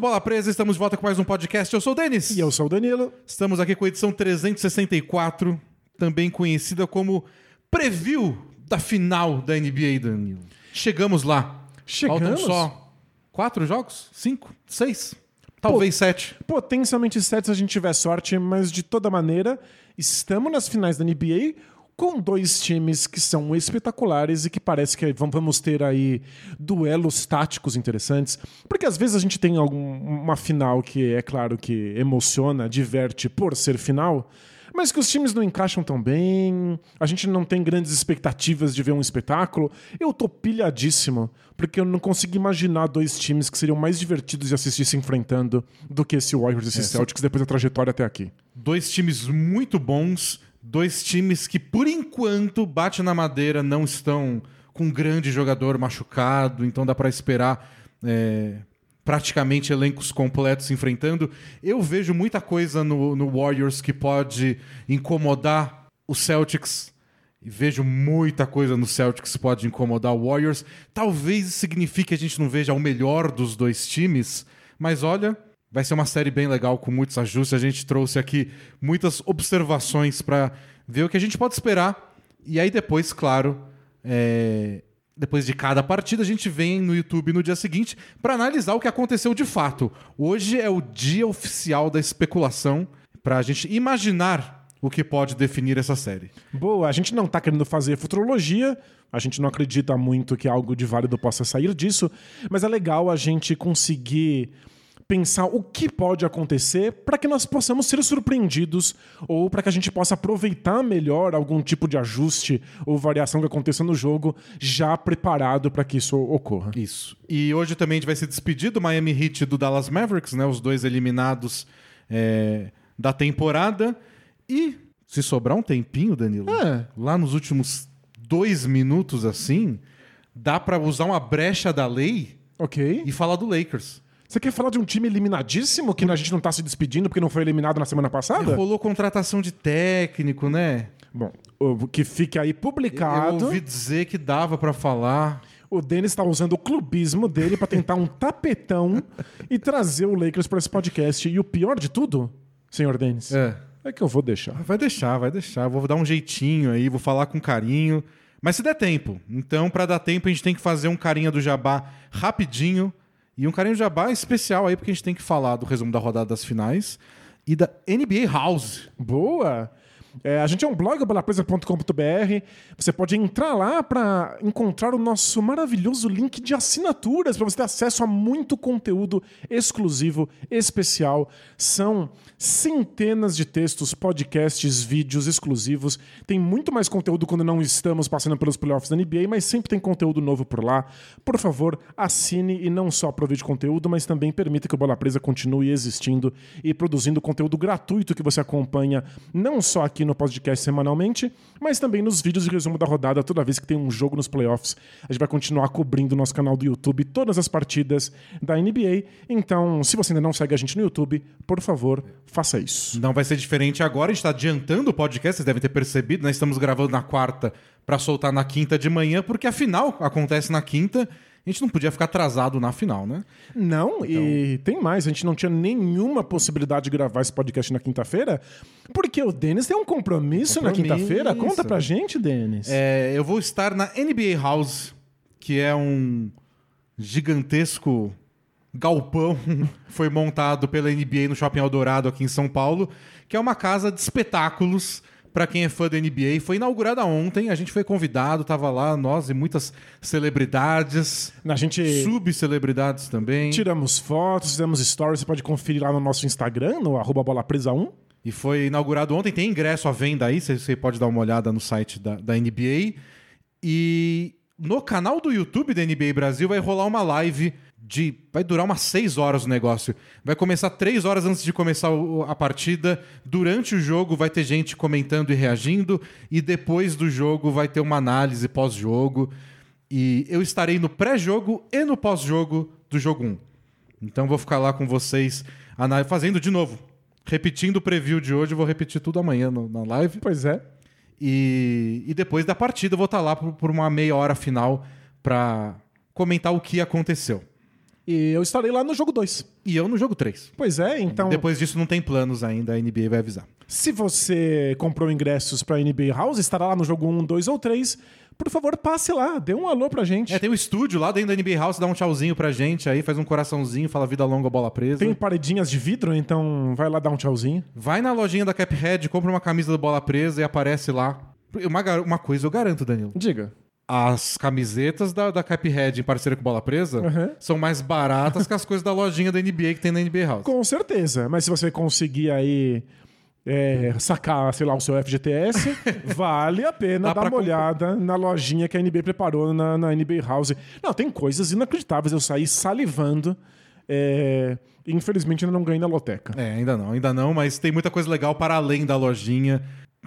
do Bola Presa, estamos de volta com mais um podcast. Eu sou o Denis. E eu sou o Danilo. Estamos aqui com a edição 364, também conhecida como preview da final da NBA, Danilo. Chegamos lá. Chegamos? Faltam só quatro jogos? Cinco? Seis? Talvez sete. Potencialmente sete se a gente tiver sorte, mas de toda maneira, estamos nas finais da NBA com dois times que são espetaculares e que parece que vamos ter aí duelos táticos interessantes. Porque às vezes a gente tem algum, uma final que é claro que emociona, diverte por ser final, mas que os times não encaixam tão bem, a gente não tem grandes expectativas de ver um espetáculo. Eu tô pilhadíssimo, porque eu não consigo imaginar dois times que seriam mais divertidos de assistir se enfrentando do que esse Warriors e esse É, Celtics depois da trajetória até aqui. Dois times muito bons, dois times que, por enquanto, bate na madeira, não estão com um grande jogador machucado, então dá para esperar é, praticamente elencos completos se enfrentando. Eu vejo muita coisa no, no Warriors que pode incomodar o Celtics. E vejo muita coisa no Celtics que pode incomodar o Warriors. Talvez isso signifique que a gente não veja o melhor dos dois times, mas olha, Vai ser uma série bem legal com muitos ajustes. A gente trouxe aqui muitas observações para ver o que a gente pode esperar. E aí depois, claro, é, depois de cada partida, a gente vem no YouTube no dia seguinte para analisar o que aconteceu de fato. Hoje é o dia oficial da especulação para a gente imaginar o que pode definir essa série. Boa, a gente não tá querendo fazer futurologia, a gente não acredita muito que algo de válido possa sair disso, mas é legal a gente conseguir pensar o que pode acontecer para que nós possamos ser surpreendidos ou para que a gente possa aproveitar melhor algum tipo de ajuste ou variação que aconteça no jogo, já preparado para que isso ocorra. Isso. E hoje também a gente vai se despedir do Miami Heat e do Dallas Mavericks, né? Os dois eliminados é, da temporada. E se sobrar um tempinho, Danilo, É. lá nos últimos dois minutos assim, dá para usar uma brecha da lei Ok. e falar do Lakers. Você quer falar de um time eliminadíssimo que a gente não tá se despedindo porque não foi eliminado na semana passada? Rolou contratação de técnico, né? Bom, que fique aí Eu publicado. ouvi dizer que dava para falar. O Denis está usando o clubismo dele para tentar um tapetão e trazer o Lakers para esse podcast. E o pior de tudo, senhor Denis, É. é que eu vou deixar. Vai deixar, vai deixar. Vou dar um jeitinho aí, vou falar com carinho. Mas se der tempo. Então, para dar tempo, a gente tem que fazer um carinha do Jabá rapidinho. E um carinho do Jabá especial aí, porque a gente tem que falar do resumo da rodada das finais e da NBA House. Boa! É, a gente é um blog, balapresa.com.br. Você pode entrar lá para encontrar o nosso maravilhoso link de assinaturas para você ter acesso a muito conteúdo exclusivo, especial. São centenas de textos, podcasts, vídeos exclusivos. Tem muito mais conteúdo quando não estamos passando pelos playoffs da NBA, mas sempre tem conteúdo novo por lá. Por favor, assine e não só aproveite conteúdo, mas também permita que o Bola Presa continue existindo e produzindo conteúdo gratuito que você acompanha não só aqui no podcast semanalmente, mas também nos vídeos de resumo da rodada toda vez que tem um jogo nos playoffs. A gente vai continuar cobrindo no nosso canal do YouTube todas as partidas da NBA. Então, se você ainda não segue a gente no YouTube, por favor, faça isso. Não vai ser diferente agora, a gente está adiantando o podcast, vocês devem ter percebido, nós estamos gravando na quarta para soltar na quinta de manhã, porque a final acontece na quinta. A gente não podia ficar atrasado na final, né? Não, e tem mais, a gente não tinha nenhuma possibilidade de gravar esse podcast na quinta-feira, porque o Denis tem um compromisso, na Compromisso. quinta-feira. Conta pra gente, Denis. É, eu vou estar na NBA House, que é um gigantesco galpão foi montado pela NBA no Shopping Eldorado aqui em São Paulo, que é uma casa de espetáculos para quem é fã da NBA. Foi inaugurada ontem, a gente foi convidado, tava lá nós e muitas celebridades, A gente subcelebridades também. tiramos fotos, fizemos stories, você pode conferir lá no nosso Instagram, no arroba bola presa 1. E foi inaugurado ontem, tem ingresso à venda aí, você- você pode dar uma olhada no site da, da NBA. E no canal do YouTube da NBA Brasil vai rolar uma live de. Vai durar umas 6 horas o negócio. Vai começar 3 horas antes de começar o- a partida. Durante o jogo vai ter gente comentando e reagindo. E depois do jogo vai ter uma análise pós-jogo. E eu estarei no pré-jogo e no pós-jogo do jogo 1. Então vou ficar lá com vocês fazendo de novo. Repetindo o preview de hoje, vou repetir tudo amanhã no- na live. Pois é. E, e depois da partida eu vou estar lá por, por uma meia hora final para comentar o que aconteceu. E eu estarei lá no jogo 2. E eu no jogo 3. Pois é, então. Depois disso não tem planos ainda, a NBA vai avisar. Se você comprou ingressos pra NBA House, estará lá no jogo 1, 2 ou 3. Por favor, passe lá, dê um alô pra gente. É, tem um estúdio lá dentro da NBA House, dá um tchauzinho pra gente aí, faz um coraçãozinho, fala vida longa, bola presa. Tem paredinhas de vidro, então vai lá dar um tchauzinho. Vai na lojinha da Caphead, compra uma camisa do bola presa e aparece lá. Uma, uma coisa eu garanto, Danilo. Diga. As camisetas da, da Caphead em parceria com Bola Presa Uhum. são mais baratas que as coisas da lojinha da NBA que tem na NBA House. Com certeza. Mas se você conseguir aí é, sacar, sei lá, o seu FGTS, vale a pena Dá dar uma olhada na lojinha que a NBA preparou na, na NBA House. Não, tem coisas inacreditáveis. Eu saí salivando. É, infelizmente ainda não ganhei na loteca. É, ainda não, ainda não, mas tem muita coisa legal para além da lojinha.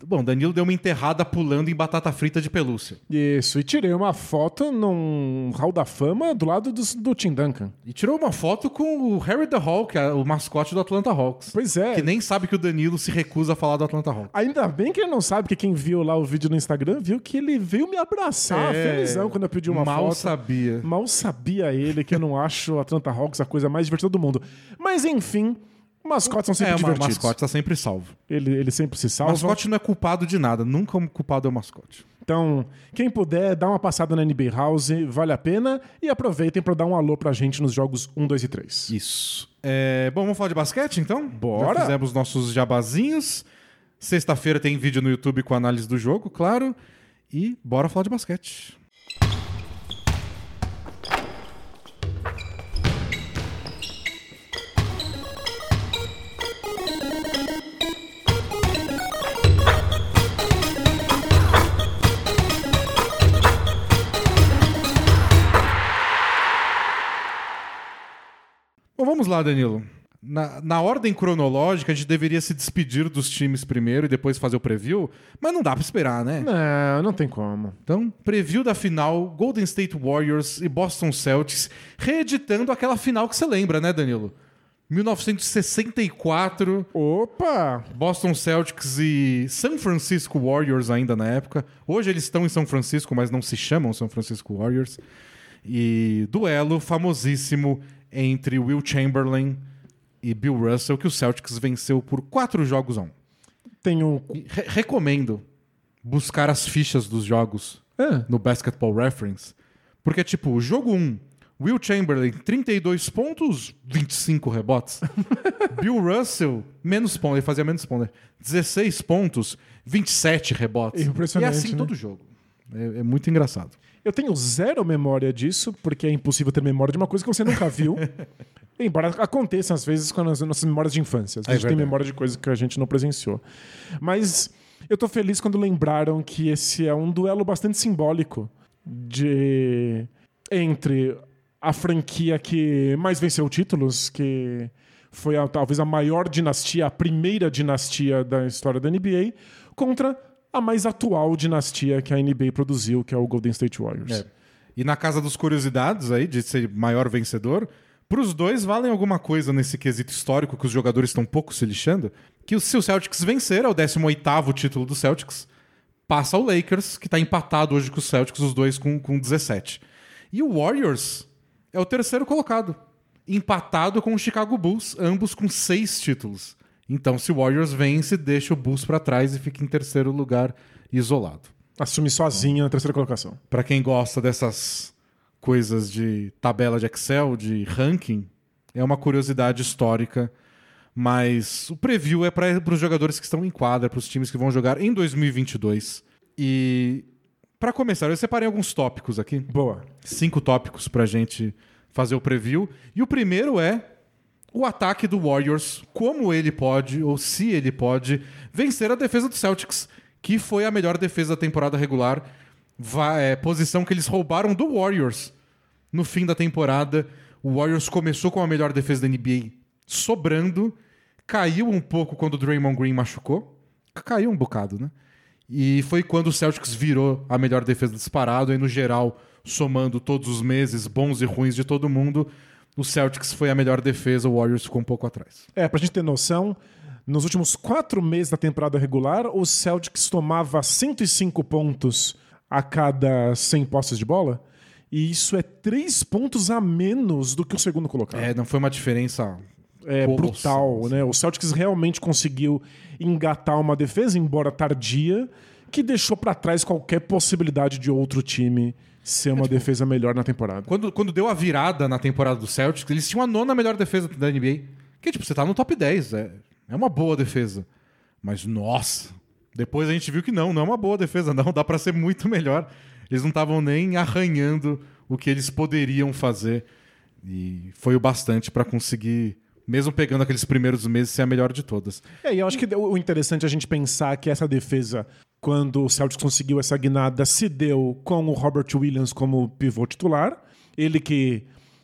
Bom, Danilo deu uma enterrada pulando em batata frita de pelúcia. Isso, e tirei uma foto num hall da fama do lado do, do Tim Duncan. E tirou uma foto com o Harry the Hawk, o mascote do Atlanta Hawks. Pois é. Que nem sabe que o Danilo se recusa a falar do Atlanta Hawks. Ainda bem que ele não sabe, que quem viu lá o vídeo no Instagram viu que ele veio me abraçar, É, felizão, quando eu pedi uma Mal foto. sabia. Mal sabia ele que eu não acho o Atlanta Hawks a coisa mais divertida do mundo. Mas enfim, mascotes são sempre É, o divertidos. mascote tá sempre salvo. Ele, ele sempre se O salva. mascote não é culpado de nada, nunca o culpado é o mascote. Então, quem puder, dá uma passada na NBA House, vale a pena. E aproveitem para dar um alô pra gente nos jogos 1, 2 e 3. Isso. É, bom, vamos falar de basquete então? Bora. Já fizemos nossos jabazinhos. Sexta-feira tem vídeo no YouTube com análise do jogo, claro. E bora falar de basquete. Vamos lá, Danilo. Na, na ordem cronológica, a gente deveria se despedir dos times primeiro e depois fazer o preview, mas não dá pra esperar, né? Não, não tem como. Então, preview da final, Golden State Warriors e Boston Celtics, reeditando aquela final que você lembra, né, Danilo? 1964, Opa! Boston Celtics e San Francisco Warriors ainda na época. Hoje eles estão em São Francisco, mas não se chamam São Francisco Warriors. E duelo famosíssimo entre Will Chamberlain e Bill Russell, que o Celtics venceu por quatro jogos a um. Tenho. Re- recomendo buscar as fichas dos jogos Ah, no Basketball Reference. Porque, tipo, jogo 1, Will Chamberlain, 32 pontos, 25 rebotes. Bill Russell, menos pontos, ele fazia menos pontos. né? 16 pontos, 27 rebotes. Impressionante, E é assim né? todo jogo. É, é muito engraçado. Eu tenho zero memória disso, porque é impossível ter memória de uma coisa que você nunca viu. Embora aconteça às vezes com as nossas memórias de infância. Às É vezes a gente tem memória de coisas que a gente não presenciou. Mas eu tô feliz quando lembraram que esse é um duelo bastante simbólico de entre a franquia que mais venceu títulos, que foi a- talvez a maior dinastia, a primeira dinastia da história da NBA, contra a mais atual dinastia que a NBA produziu, que é o Golden State Warriors. É. E na casa dos curiosidades aí, de ser maior vencedor, pros dois valem alguma coisa nesse quesito histórico que os jogadores estão pouco se lixando, que se o Celtics vencer, é o 18º título do Celtics, passa o Lakers, que tá empatado hoje com os Celtics, os dois com, com 17. E o Warriors é o terceiro colocado, empatado com o Chicago Bulls, ambos com seis títulos. Então, se o Warriors vence, deixa o Bulls pra trás e fica em terceiro lugar isolado. Assume sozinho a terceira colocação. Pra quem gosta dessas coisas de tabela de Excel, de ranking, é uma curiosidade histórica. Mas o preview é para os jogadores que estão em quadra, para os times que vão jogar em 2022. E para começar, eu separei alguns tópicos aqui, Boa. cinco tópicos pra gente fazer o preview. E o primeiro é o ataque do Warriors, como ele pode, ou se ele pode, vencer a defesa do Celtics, que foi a melhor defesa da temporada regular. É, posição que eles roubaram do Warriors no fim da temporada. O Warriors começou com a melhor defesa da NBA sobrando, caiu um pouco quando o Draymond Green machucou. Caiu um bocado, né? E foi quando o Celtics virou a melhor defesa disparado, e no geral, somando todos os meses bons e ruins de todo mundo, o Celtics foi a melhor defesa, o Warriors ficou um pouco atrás. É, pra gente ter noção, nos últimos quatro meses da temporada regular, o Celtics tomava 105 pontos a cada 100 posses de bola. E isso é três pontos a menos do que o segundo colocado. É, não foi uma diferença é brutal, né? O Celtics realmente conseguiu engatar uma defesa, embora tardia, que deixou pra trás qualquer possibilidade de outro time ser uma defesa melhor na temporada. Quando, quando deu a virada na temporada do Celtics, eles tinham a nona melhor defesa da NBA. Que, tipo, você tá no top 10. É, é uma boa defesa. Mas, nossa, depois a gente viu que não, não é uma boa defesa, não. Dá pra ser muito melhor. Eles não estavam nem arranhando o que eles poderiam fazer. E foi o bastante pra conseguir, mesmo pegando aqueles primeiros meses, ser a melhor de todas. É, e eu acho que o interessante é a gente pensar que essa defesa, quando o Celtics conseguiu essa guinada, se deu com o Robert Williams como pivô titular. Ele que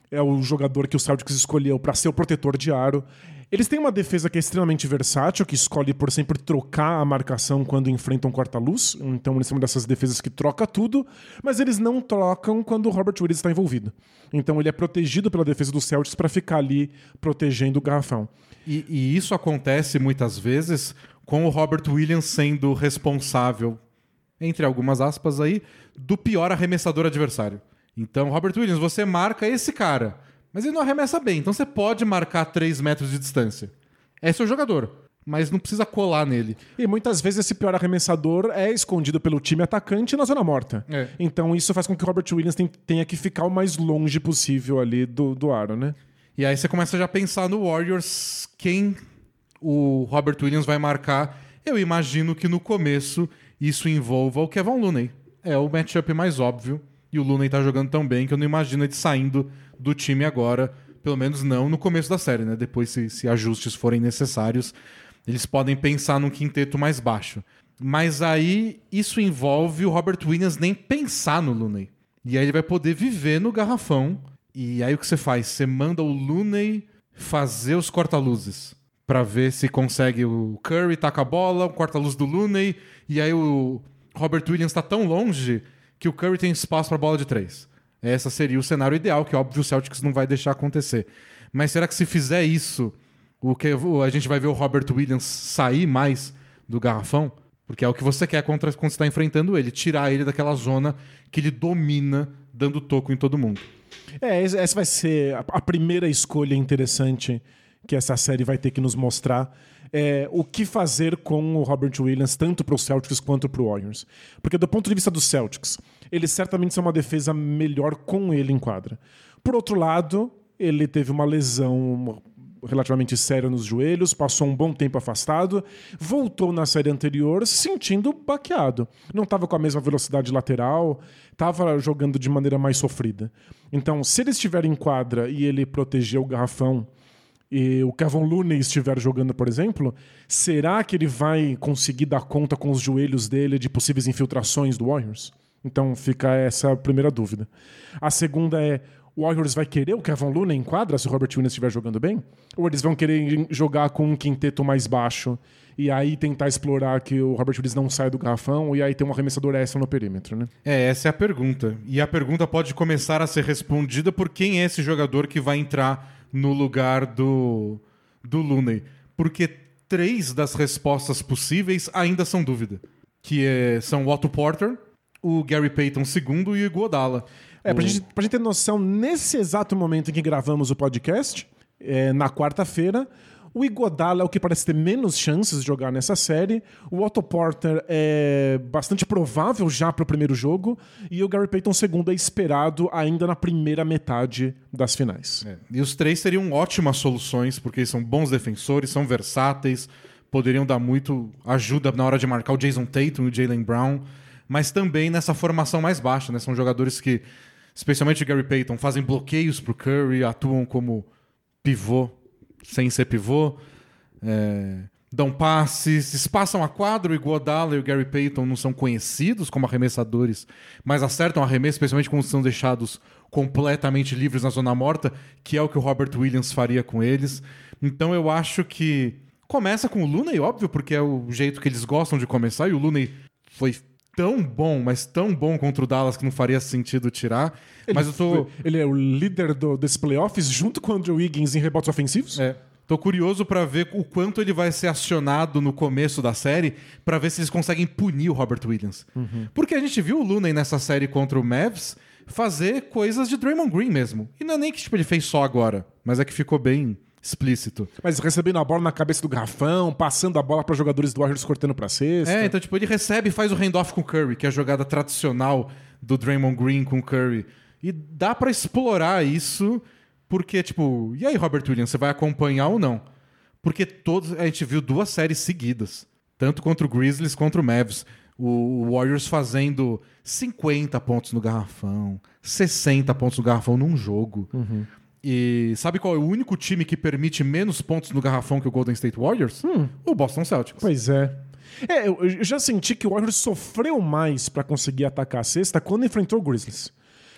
é o jogador que o Celtics escolheu para ser o protetor de aro. Eles têm uma defesa que é extremamente versátil, que escolhe por sempre trocar a marcação quando enfrentam corta-luz. Então eles são uma dessas defesas que troca tudo, mas eles não trocam quando o Robert Williams está envolvido. Então ele é protegido pela defesa do Celtics para ficar ali protegendo o garrafão. E, e isso acontece muitas vezes com o Robert Williams sendo responsável, entre algumas aspas aí, do pior arremessador adversário. Então, Robert Williams, você marca esse cara, mas ele não arremessa bem, então você pode marcar 3 metros de distância. É seu jogador, mas não precisa colar nele. E muitas vezes esse pior arremessador é escondido pelo time atacante na zona morta. É. Então isso faz com que o Robert Williams tenha que ficar o mais longe possível ali do, do aro, né? E aí você começa já a pensar no Warriors, quem o Robert Williams vai marcar. Eu imagino que no começo isso envolva o Kevin Looney. É o matchup mais óbvio. E o Looney tá jogando tão bem que eu não imagino ele saindo do time agora. Pelo menos não no começo da série, né? Depois, se, se ajustes forem necessários, eles podem pensar num quinteto mais baixo. Mas aí isso envolve o Robert Williams nem pensar no Looney. E aí ele vai poder viver no garrafão. E aí o que você faz? Você manda o Looney fazer os corta-luzes. Pra ver se consegue o Curry taca a bola, o corta-luz do Looney. E aí o Robert Williams tá tão longe que o Curry tem espaço pra bola de três. Esse seria o cenário ideal, que óbvio o Celtics não vai deixar acontecer. Mas será que se fizer isso, o que a gente vai ver o Robert Williams sair mais do garrafão? Porque é o que você quer contra, quando você está enfrentando ele, tirar ele daquela zona que ele domina, dando toco em todo mundo. É, essa vai ser a- a primeira escolha interessante que essa série vai ter que nos mostrar. É, o que fazer com o Robert Williams, tanto para os Celtics quanto para o Warriors. Porque, do ponto de vista dos Celtics, eles certamente são uma defesa melhor com ele em quadra. Por outro lado, ele teve uma lesão relativamente séria nos joelhos, passou um bom tempo afastado, voltou na série anterior se sentindo baqueado. Não estava com a mesma velocidade lateral, estava jogando de maneira mais sofrida. Então, se ele estiver em quadra e ele proteger o garrafão e o Kevin Looney estiver jogando, por exemplo, será que ele vai conseguir dar conta com os joelhos dele de possíveis infiltrações do Warriors? Então fica essa primeira dúvida. A segunda é: o Warriors vai querer o Kevin Looney em quadra se o Robert Williams estiver jogando bem? Ou eles vão querer jogar com um quinteto mais baixo e aí tentar explorar que o Robert Williams não saia do garrafão e aí ter um arremessador extra no perímetro, né? É, essa é a pergunta. E a pergunta pode começar a ser respondida por quem é esse jogador que vai entrar no lugar do, do Looney. Porque três das respostas possíveis ainda são dúvida. Que é- são o Otto Porter, o Gary Payton II e o Iguodala. É, pra O- gente, pra gente ter noção, nesse exato momento em que gravamos o podcast, é, na quarta-feira, o Igodala é o que parece ter menos chances de jogar nessa série. O Otto Porter é bastante provável já pro primeiro jogo. E o Gary Payton II é esperado ainda na primeira metade das finais. É, E os três seriam ótimas soluções, porque são bons defensores, são versáteis, poderiam dar muito ajuda na hora de marcar o Jason Tatum e o Jalen Brown, mas também nessa formação mais baixa, né? São jogadores que, especialmente o Gary Payton, fazem bloqueios pro Curry, atuam como pivô sem ser pivô, é, dão passes, espaçam a quadra, o Iguodala e o Gary Payton não são conhecidos como arremessadores, mas acertam arremesso, especialmente quando são deixados completamente livres na zona morta, que é o que o Robert Williams faria com eles. Então eu acho que começa com o Looney, óbvio, porque é o jeito que eles gostam de começar, e o Looney foi tão bom, mas tão bom contra o Dallas que não faria sentido tirar. mas eu tô... Ele é o líder do, desses playoffs, junto com o Andrew Wiggins em rebotes ofensivos. É. Tô curioso pra ver o quanto ele vai ser acionado no começo da série pra ver se eles conseguem punir o Robert Williams. Porque a gente viu o Looney nessa série contra o Mavs fazer coisas de Draymond Green mesmo. E não é nem que tipo, ele fez só agora, mas é que ficou bem explícito. Mas recebendo a bola na cabeça do garrafão, passando a bola para jogadores do Warriors cortando pra cesta. É, então tipo, ele recebe e faz o handoff com o Curry, que é a jogada tradicional do Draymond Green com o Curry. E dá pra explorar isso, porque tipo, e aí Robert Williams, você vai acompanhar ou não? Porque todos a gente viu duas séries seguidas, tanto contra o Grizzlies contra o Mavs o Warriors fazendo 50 pontos no garrafão, 60 pontos no garrafão num jogo. Uhum. E sabe qual é o único time que permite menos pontos no garrafão que o Golden State Warriors? Hum. O Boston Celtics. Pois é. É, eu, eu já senti que o Warriors sofreu mais para conseguir atacar a cesta quando enfrentou o Grizzlies.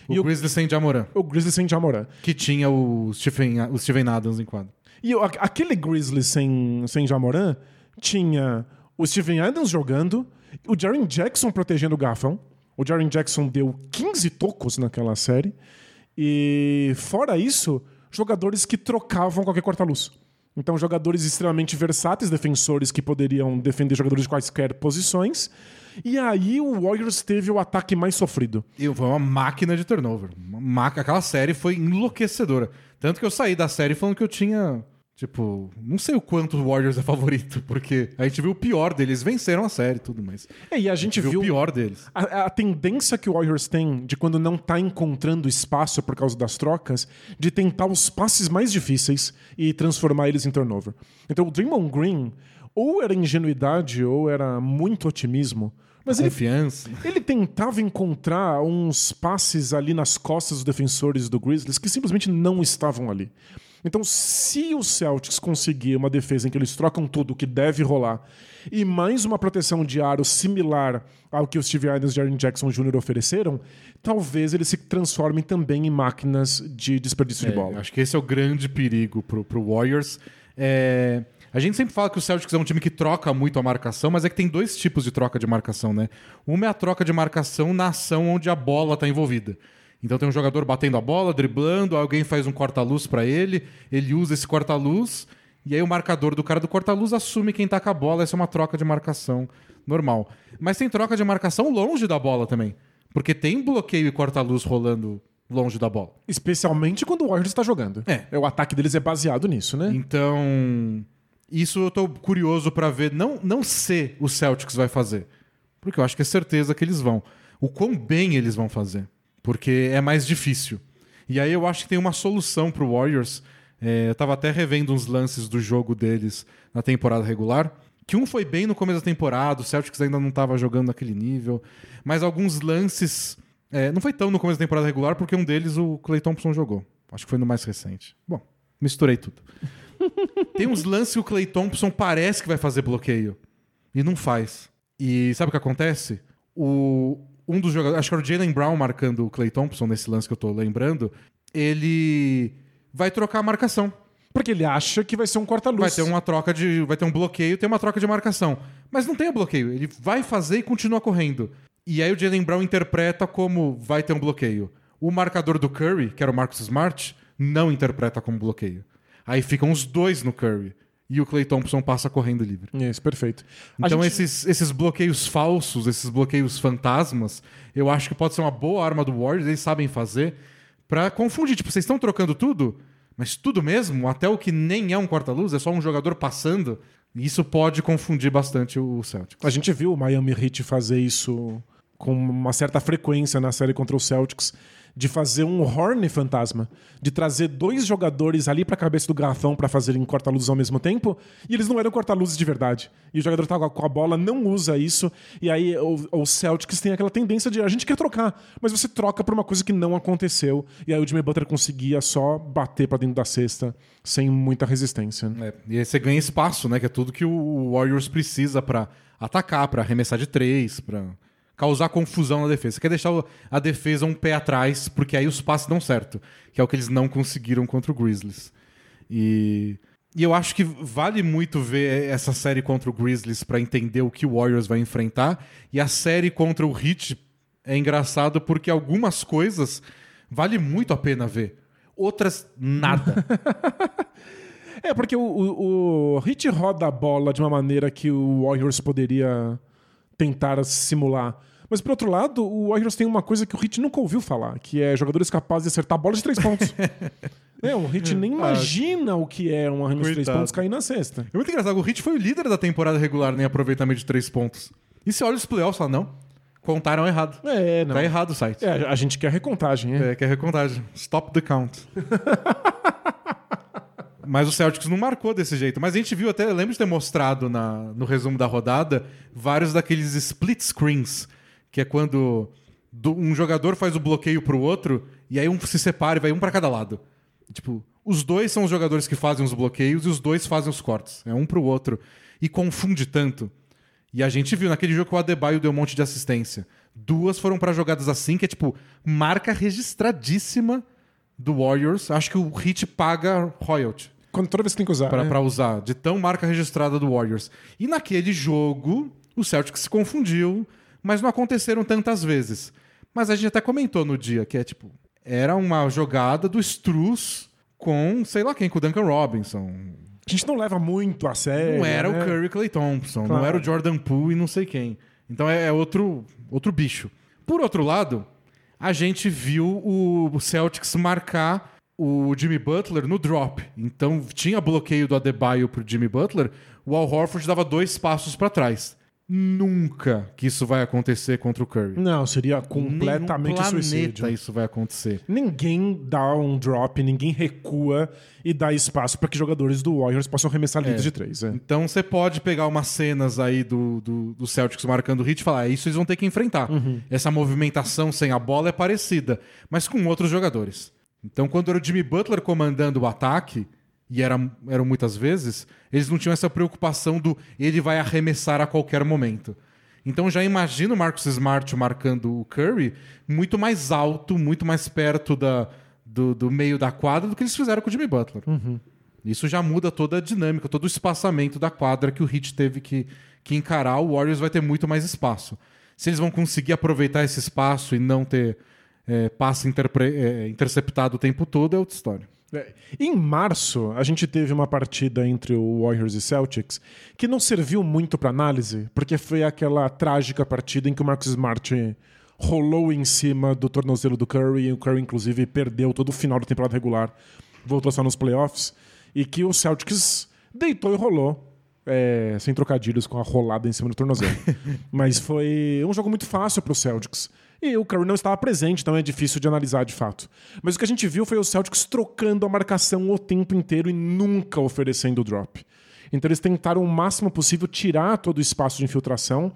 O e Grizzlies sem Jamoran. O Grizzlies sem Jamoran. Que tinha o Stephen, o Steven Adams em quadro. E aquele Grizzlies sem, sem Jamoran tinha o Steven Adams jogando, o Jaren Jackson protegendo o garrafão. O Jaren Jackson deu 15 tocos naquela série. E fora isso, jogadores que trocavam qualquer corta-luz. Então, jogadores extremamente versáteis, defensores que poderiam defender jogadores de quaisquer posições. E aí o Warriors teve o ataque mais sofrido. E foi uma máquina de turnover. Uma Aquela série foi enlouquecedora. Tanto que eu saí da série falando que eu tinha Tipo, não sei o quanto o Warriors é favorito, porque a gente viu o pior deles, venceram a série e tudo, mas. É, e a gente a gente viu o pior deles. A, a, tendência que o Warriors tem de quando não tá encontrando espaço por causa das trocas, de tentar os passes mais difíceis e transformar eles em turnover. Então o Draymond Green, ou era ingenuidade, ou era muito otimismo. Mas ele, confiança. ele tentava encontrar uns passes ali nas costas dos defensores do Grizzlies que simplesmente não estavam ali. Então, se o Celtics conseguir uma defesa em que eles trocam tudo o que deve rolar e mais uma proteção de aro similar ao que o Steve Adams e Jaren Jackson Jr. ofereceram, talvez eles se transformem também em máquinas de desperdício é, de bola. Acho que esse é o grande perigo pro, pro Warriors. É... A gente sempre fala que o Celtics é um time que troca muito a marcação, mas é que tem dois tipos de troca de marcação, né? Uma é a troca de marcação na ação onde a bola está envolvida. Então tem um jogador batendo a bola, driblando, alguém faz um corta-luz para ele, ele usa esse corta-luz, e aí o marcador do cara do corta-luz assume quem tá com a bola, essa é uma troca de marcação normal. Mas tem troca de marcação longe da bola também, porque tem bloqueio e corta-luz rolando longe da bola. Especialmente quando o Warriors está jogando. É. O ataque deles é baseado nisso, né? Então, isso eu tô curioso para ver, não, não se o Celtics vai fazer, porque eu acho que é certeza que eles vão. O quão bem eles vão fazer porque é mais difícil. E aí eu acho que tem uma solução para o Warriors. É, eu estava até revendo uns lances do jogo deles na temporada regular. Que um foi bem no começo da temporada, o Celtics ainda não estava jogando naquele nível. Mas alguns lances. É, não foi tão no começo da temporada regular, porque um deles o Clay Thompson jogou. Acho que foi no mais recente. Bom, misturei tudo. tem uns lances que o Clay Thompson parece que vai fazer bloqueio. E não faz. E sabe o que acontece? O, um dos jogadores, acho que era o Jalen Brown marcando o Clay Thompson nesse lance que eu tô lembrando, ele vai trocar a marcação. Porque ele acha que vai ser um corta-luz. Vai ter uma troca de. Vai ter um bloqueio, tem uma troca de marcação. Mas não tem o bloqueio. Ele vai fazer e continua correndo. E aí o Jalen Brown interpreta como vai ter um bloqueio. O marcador do Curry, que era o Marcus Smart, não interpreta como bloqueio. Aí ficam os dois no Curry e o Clay Thompson passa correndo livre. Isso, perfeito. Então, gente... esses, esses bloqueios falsos, esses bloqueios fantasmas, eu acho que pode ser uma boa arma do Warriors, eles sabem fazer, para confundir. Tipo, vocês estão trocando tudo, mas tudo mesmo, até o que nem é um corta-luz, é só um jogador passando. Isso pode confundir bastante o Celtics. A gente viu o Miami Heat fazer isso com uma certa frequência na série contra o Celtics de fazer um Horn fantasma, de trazer dois jogadores ali para a cabeça do garrafão para fazerem corta-luzes ao mesmo tempo, e eles não eram corta-luzes de verdade. E o jogador tava com a bola, não usa isso, e aí o, o Celtics tem aquela tendência de a gente quer trocar, mas você troca por uma coisa que não aconteceu, e aí o Jimmy Butler conseguia só bater para dentro da cesta sem muita resistência. É, e aí você ganha espaço, né, que é tudo que o Warriors precisa para atacar, para arremessar de três, para causar confusão na defesa. Você quer deixar a defesa um pé atrás, porque aí os passes dão certo, que é o que eles não conseguiram contra o Grizzlies. E, e eu acho que vale muito ver essa série contra o Grizzlies para entender o que o Warriors vai enfrentar. E a série contra o Heat é engraçado porque algumas coisas vale muito a pena ver. Outras, nada. é, porque o, o, o Heat roda a bola de uma maneira que o Warriors poderia tentar simular. Mas, por outro lado, o Warriors tem uma coisa que o Hit nunca ouviu falar, que é jogadores capazes de acertar bola de três pontos. é, o Hit nem imagina o que é um arremesso de três pontos cair na cesta. É muito engraçado. O Heat foi o líder da temporada regular em aproveitamento de três pontos. E se olha os playoffs, fala, não, contaram errado. É, não. Tá errado o site. É, a gente quer recontagem, é. É, que é recontagem. Stop the count. Mas o Celtics não marcou desse jeito. Mas a gente viu até, lembro de ter mostrado na, no resumo da rodada, vários daqueles split screens, que é quando do- um jogador faz o bloqueio pro outro e aí um se separa e vai um pra cada lado. Tipo, os dois são os jogadores que fazem os bloqueios e os dois fazem os cortes. É um pro outro. E confunde tanto. E a gente viu naquele jogo que o Adebayo deu um monte de assistência. Duas foram pra jogadas assim, que é tipo, marca registradíssima do Warriors. Acho que o Hit paga royalty Quando, toda vez que tem que usar. pra é. pra usar, de tão marca registrada do Warriors. E naquele jogo, o Celtics se confundiu, mas não aconteceram tantas vezes. Mas a gente até comentou no dia que é tipo, era uma jogada do Struz com, sei lá quem, com o Duncan Robinson. A gente não leva muito a sério. Não era né? o Curry Clay Thompson, Claro. não era o Jordan Poole e não sei quem. Então é, é outro, outro bicho. Por outro lado, a gente viu o Celtics marcar o Jimmy Butler no drop. Então tinha bloqueio do Adebayo pro Jimmy Butler, o Al Horford dava dois passos para trás. Nunca que isso vai acontecer contra o Curry. Não, seria completamente Nenhum suicídio. isso vai acontecer. Ninguém dá um drop, ninguém recua e dá espaço para que jogadores do Warriors possam arremessar livres de três. É. Então você pode pegar umas cenas aí do, do, do Celtics marcando o hit e falar, "É, isso eles vão ter que enfrentar. Essa movimentação sem a bola é parecida, mas com outros jogadores. Então quando era o Jimmy Butler comandando o ataque, e era, eram muitas vezes, eles não tinham essa preocupação do ele vai arremessar a qualquer momento. Então já imagino o Marcus Smart marcando o Curry muito mais alto, muito mais perto da, do, do meio da quadra do que eles fizeram com o Jimmy Butler. Isso já muda toda a dinâmica, todo o espaçamento da quadra que o Heat teve que, que encarar. O Warriors vai ter muito mais espaço. Se eles vão conseguir aproveitar esse espaço e não ter é, passe é, interceptado o tempo todo, é outra história. É. Em março, a gente teve uma partida entre o Warriors e Celtics que não serviu muito para análise, porque foi aquela trágica partida em que o Marcus Smart rolou em cima do tornozelo do Curry e o Curry, inclusive, perdeu todo o final da temporada regular, voltou só nos playoffs, e que o Celtics deitou e rolou. é, sem trocadilhos com a rolada em cima do tornozelo. Mas foi um jogo muito fácil para o Celtics. E o Curry não estava presente, então é difícil de analisar de fato. Mas o que a gente viu foi o Celtics trocando a marcação o tempo inteiro e nunca oferecendo drop. Então eles tentaram o máximo possível tirar todo o espaço de infiltração.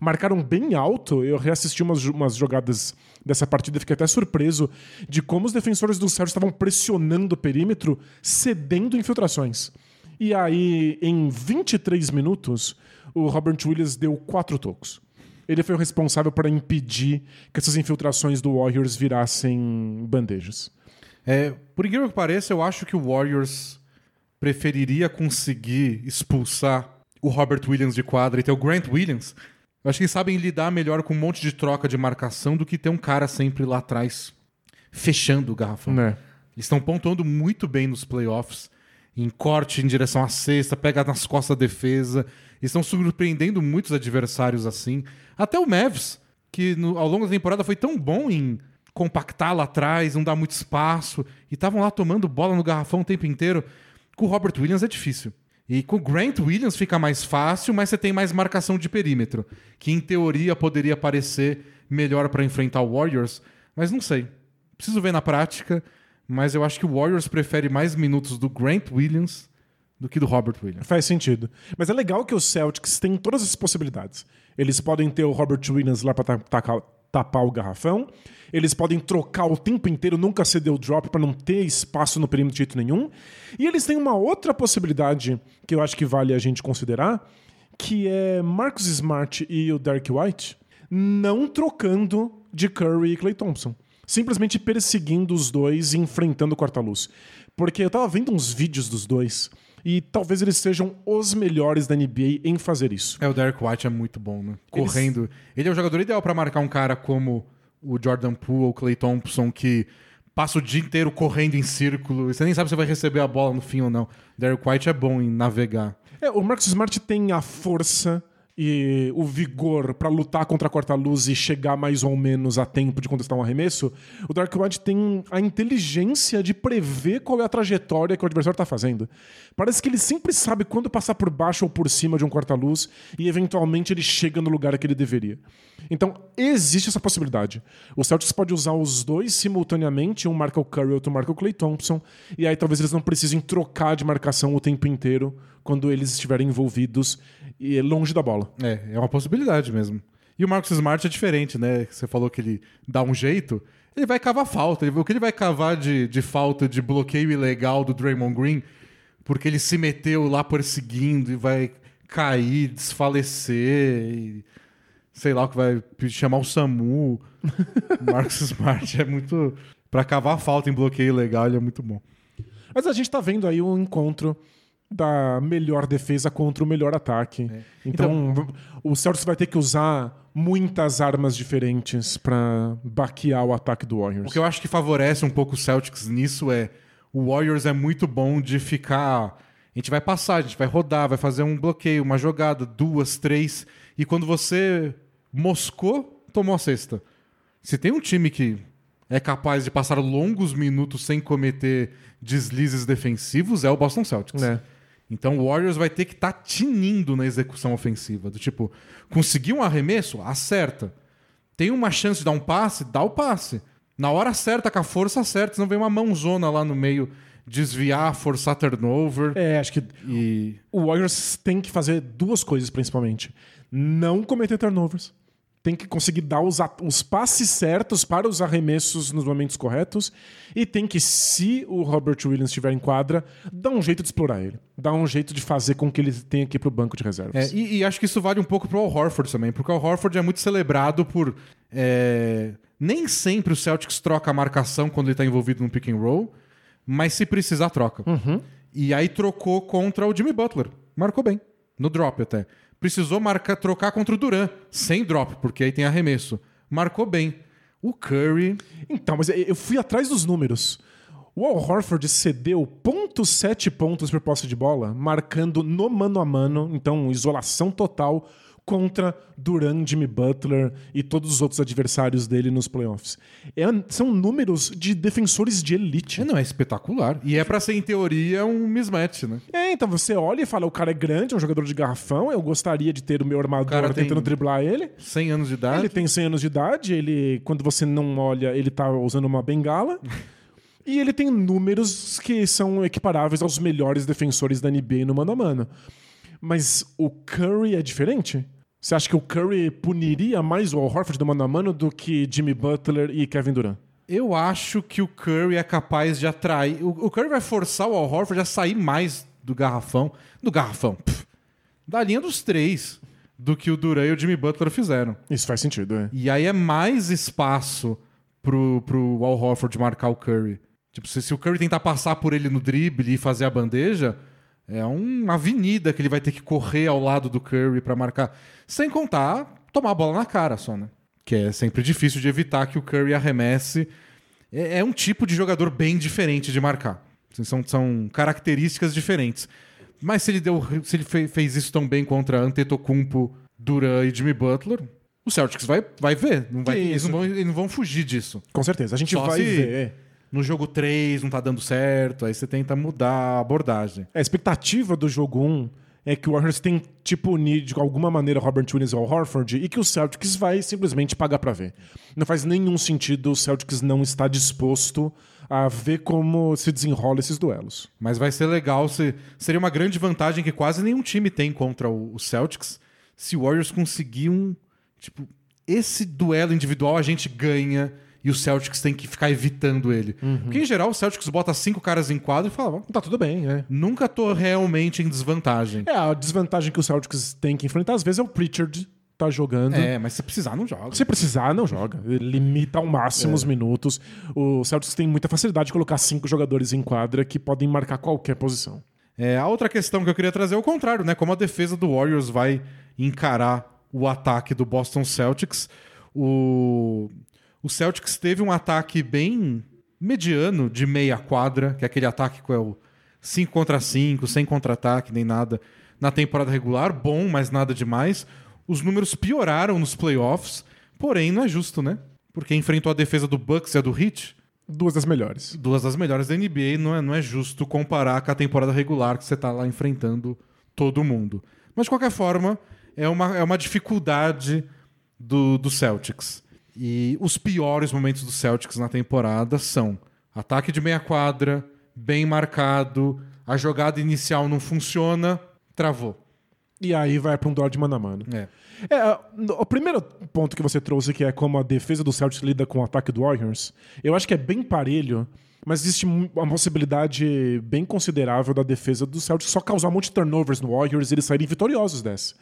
Marcaram bem alto. Eu reassisti umas, umas jogadas dessa partida e fiquei até surpreso de como os defensores do Celtics estavam pressionando o perímetro, cedendo infiltrações. E aí, em 23 minutos, o Robert Williams deu quatro tocos. Ele foi o responsável para impedir que essas infiltrações do Warriors virassem bandejas. É, por incrível que pareça, eu acho que o Warriors preferiria conseguir expulsar o Robert Williams de quadra e ter o Grant Williams. Eu acho que eles sabem lidar melhor com um monte de troca de marcação do que ter um cara sempre lá atrás fechando o garrafão. Né? Eles estão pontuando muito bem nos playoffs. Em corte em direção à cesta, pega nas costas da defesa. Estão surpreendendo muitos adversários assim. Até o Mavs, que no- ao longo da temporada foi tão bom em compactar lá atrás, não dar muito espaço. E estavam lá tomando bola no garrafão o tempo inteiro. Com o Robert Williams é difícil. E com o Grant Williams fica mais fácil, mas você tem mais marcação de perímetro. Que em teoria poderia parecer melhor para enfrentar o Warriors. Mas não sei. Preciso ver na prática. Mas eu acho que o Warriors prefere mais minutos do Grant Williams do que do Robert Williams. Faz sentido. Mas é legal que os Celtics têm todas as possibilidades. Eles podem ter o Robert Williams lá para tapar o garrafão. Eles podem trocar o tempo inteiro, nunca ceder o drop para não ter espaço no perímetro de jeito nenhum. E eles têm uma outra possibilidade que eu acho que vale a gente considerar, que é Marcus Smart e o Derek White não trocando de Curry e Clay Thompson. Simplesmente perseguindo os dois e enfrentando o quarta-luz. Porque eu tava vendo uns vídeos dos dois e talvez eles sejam os melhores da NBA em fazer isso. É, o Derek White é muito bom, né? Correndo. Ele é o jogador ideal para marcar um cara como o Jordan Poole ou o Clay Thompson, que passa o dia inteiro correndo em círculo. e Você nem sabe se vai receber a bola no fim ou não. Derek White é bom em navegar. É, o Marcus Smart tem a força e o vigor pra lutar contra a corta-luz e chegar mais ou menos a tempo de contestar um arremesso, o Dark Rod tem a inteligência de prever qual é a trajetória que o adversário tá fazendo. Parece que ele sempre sabe quando passar por baixo ou por cima de um corta-luz e eventualmente ele chega no lugar que ele deveria. Então, existe essa possibilidade. O Celtics pode usar os dois simultaneamente, um marca o Curry, outro marca o Clay Thompson, e aí talvez eles não precisem trocar de marcação o tempo inteiro quando eles estiverem envolvidos e longe da bola. É, é uma possibilidade mesmo. E o Marcus Smart é diferente, né? Você falou que ele dá um jeito. Ele vai cavar falta. O que ele vai cavar de, de falta de bloqueio ilegal do Draymond Green, porque ele se meteu lá perseguindo e vai cair, desfalecer, e sei lá o que vai chamar o SAMU. O Marcus Smart é muito. Pra cavar falta em bloqueio ilegal, ele é muito bom. Mas a gente tá vendo aí um encontro da melhor defesa contra o melhor ataque. Então, o Celtics vai ter que usar muitas armas diferentes pra baquear o ataque do O Warriors. que eu acho que favorece um pouco o Celtics nisso é o Warriors é muito bom de ficar. A gente vai passar, a gente vai rodar, vai fazer um bloqueio, uma jogada, duas, três. E quando você moscou, tomou a cesta. Se tem um time que é capaz de passar longos minutos sem cometer deslizes defensivos, é o Boston Celtics. É. Então o Warriors vai ter que estar tinindo na execução ofensiva. Do tipo, conseguir um arremesso? Acerta. Tem uma chance de dar um passe? Dá o passe. Na hora certa, com a força certa, senão vem uma mãozona lá no meio, desviar, forçar turnover. É, acho que E. o Warriors tem que fazer duas coisas principalmente. Não cometer turnovers. Tem que conseguir dar os, os passes certos para os arremessos nos momentos corretos. E tem que, se o Robert Williams estiver em quadra, dar um jeito de explorar ele. Dar um jeito de fazer com que ele tenha que ir pro banco de É, reservas. e, e acho que isso vale um pouco pro Al Horford também, porque o Al Horford é muito celebrado por. é, nem sempre o Celtics troca a marcação quando ele tá envolvido no pick and roll, mas se precisar, troca. E aí trocou contra o Jimmy Butler. Marcou bem. No drop até. Precisou marcar, trocar contra o Duran, sem drop, porque aí tem arremesso. Marcou bem. O Curry. Então, mas eu fui atrás dos números. O Al Horford cedeu 0.7 pontos por posse de bola, marcando no mano a mano, então isolação total contra Duran, Jimmy Butler e todos os outros adversários dele nos playoffs. É- são números de defensores de elite. É, não, é espetacular. E é pra ser, em teoria, um mismatch, né? É, então você olha e fala, o cara é grande, é um jogador de garrafão, eu gostaria de ter o meu armador tem- tentando driblar ele. 100 anos de idade. Ele tem 100 anos de idade, ele, quando você não olha, ele tá usando uma bengala. e ele tem números que são equiparáveis aos melhores defensores da NBA no mano a mano. Mas o Curry é diferente? Você acha que o Curry puniria mais o Al Horford do mano a mano do que Jimmy Butler e Kevin Durant? Eu acho que o Curry é capaz de atrair. O, o Curry vai forçar o Al Horford a sair mais do garrafão. Do garrafão. pff, da linha dos três. Do que o Duran e o Jimmy Butler fizeram. Isso faz sentido, é. E aí é mais espaço pro, pro Al Horford marcar o Curry. Tipo, se, se o Curry tentar passar por ele no drible e fazer a bandeja, é uma avenida que ele vai ter que correr ao lado do Curry pra marcar. Sem contar tomar a bola na cara só, né? Que é sempre difícil de evitar que o Curry arremesse. É, é um tipo de jogador bem diferente de marcar. Assim, São, são características diferentes. Mas se ele, deu, se ele fe- fez isso tão bem contra Antetokounmpo, Duran e Jimmy Butler, o Celtics vai, vai ver. Não vai, eles, não vão, eles não vão fugir disso. Com certeza. A gente Só vai se- ver. É. No jogo 3 não tá dando certo, aí você tenta mudar a abordagem. A expectativa do jogo 1 é que o Warriors tem tipo unir de alguma maneira Robert Williams ao Horford e que o Celtics vai simplesmente pagar pra ver. Não faz nenhum sentido o Celtics não estar disposto a ver como se desenrola esses duelos. Mas vai ser legal, se, seria uma grande vantagem que quase nenhum time tem contra o, o Celtics se o Warriors conseguir um. Tipo, esse duelo individual a gente ganha e o Celtics tem que ficar evitando ele. Porque em geral o Celtics bota cinco caras em quadro e fala: Tá tudo bem, é. nunca tô realmente em desvantagem. É, a desvantagem que o Celtics tem que enfrentar às vezes é o Pritchard tá jogando. É, mas se precisar, não joga. Se precisar, não joga. Limita ao máximo os minutos. O Celtics tem muita facilidade de colocar cinco jogadores em quadra que podem marcar qualquer posição. É, a outra questão que eu queria trazer é o contrário, né? Como a defesa do Warriors vai encarar o ataque do Boston Celtics. O, o Celtics teve um ataque bem mediano de meia quadra, que é aquele ataque que é o 5 contra 5, sem contra-ataque, nem nada. Na temporada regular, bom, mas nada demais. os números pioraram nos playoffs, porém não é justo, né? Porque enfrentou a defesa do Bucks e a do Heat, Duas das melhores. duas das melhores da NBA, não é, não é justo comparar com a temporada regular que você tá lá enfrentando todo mundo. Mas de qualquer forma, é uma, é uma dificuldade do, do Celtics. E os piores momentos do Celtics na temporada são ataque de meia quadra, bem marcado, a jogada inicial não funciona, travou. E aí vai pra um duelo de mano a mano. É. É, o primeiro ponto que você trouxe, que é como a defesa do Celtics lida com o ataque do Warriors, eu acho que é bem parelho, mas existe uma possibilidade bem considerável da defesa do Celtics só causar um monte de turnovers no Warriors e eles saírem vitoriosos dessa.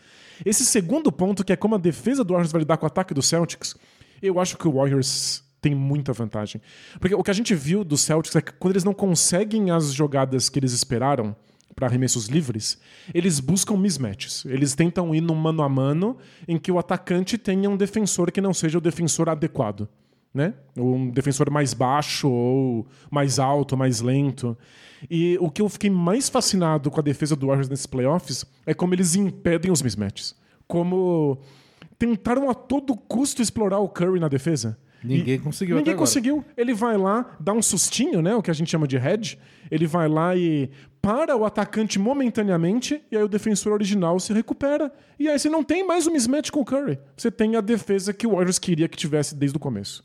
Esse segundo ponto, que é como a defesa do Warriors vai lidar com o ataque do Celtics, eu acho que o Warriors tem muita vantagem. Porque o que a gente viu do Celtics é que quando eles não conseguem as jogadas que eles esperaram, para arremessos livres, eles buscam mismatches. Eles tentam ir num mano a mano em que o atacante tenha um defensor que não seja o defensor adequado. Né? Ou um defensor mais baixo, ou mais alto, mais lento. E o que eu fiquei mais fascinado com a defesa do Warriors nesses playoffs é como eles impedem os mismatches. Como tentaram a todo custo explorar o Curry na defesa. Ninguém conseguiu Ninguém conseguiu. Ele vai lá, dá um sustinho, né? O que a gente chama de head. Ele vai lá e para o atacante momentaneamente, e aí o defensor original se recupera. E aí você não tem mais o mismatch com o Curry. Você tem a defesa que o Warriors queria que tivesse desde o começo.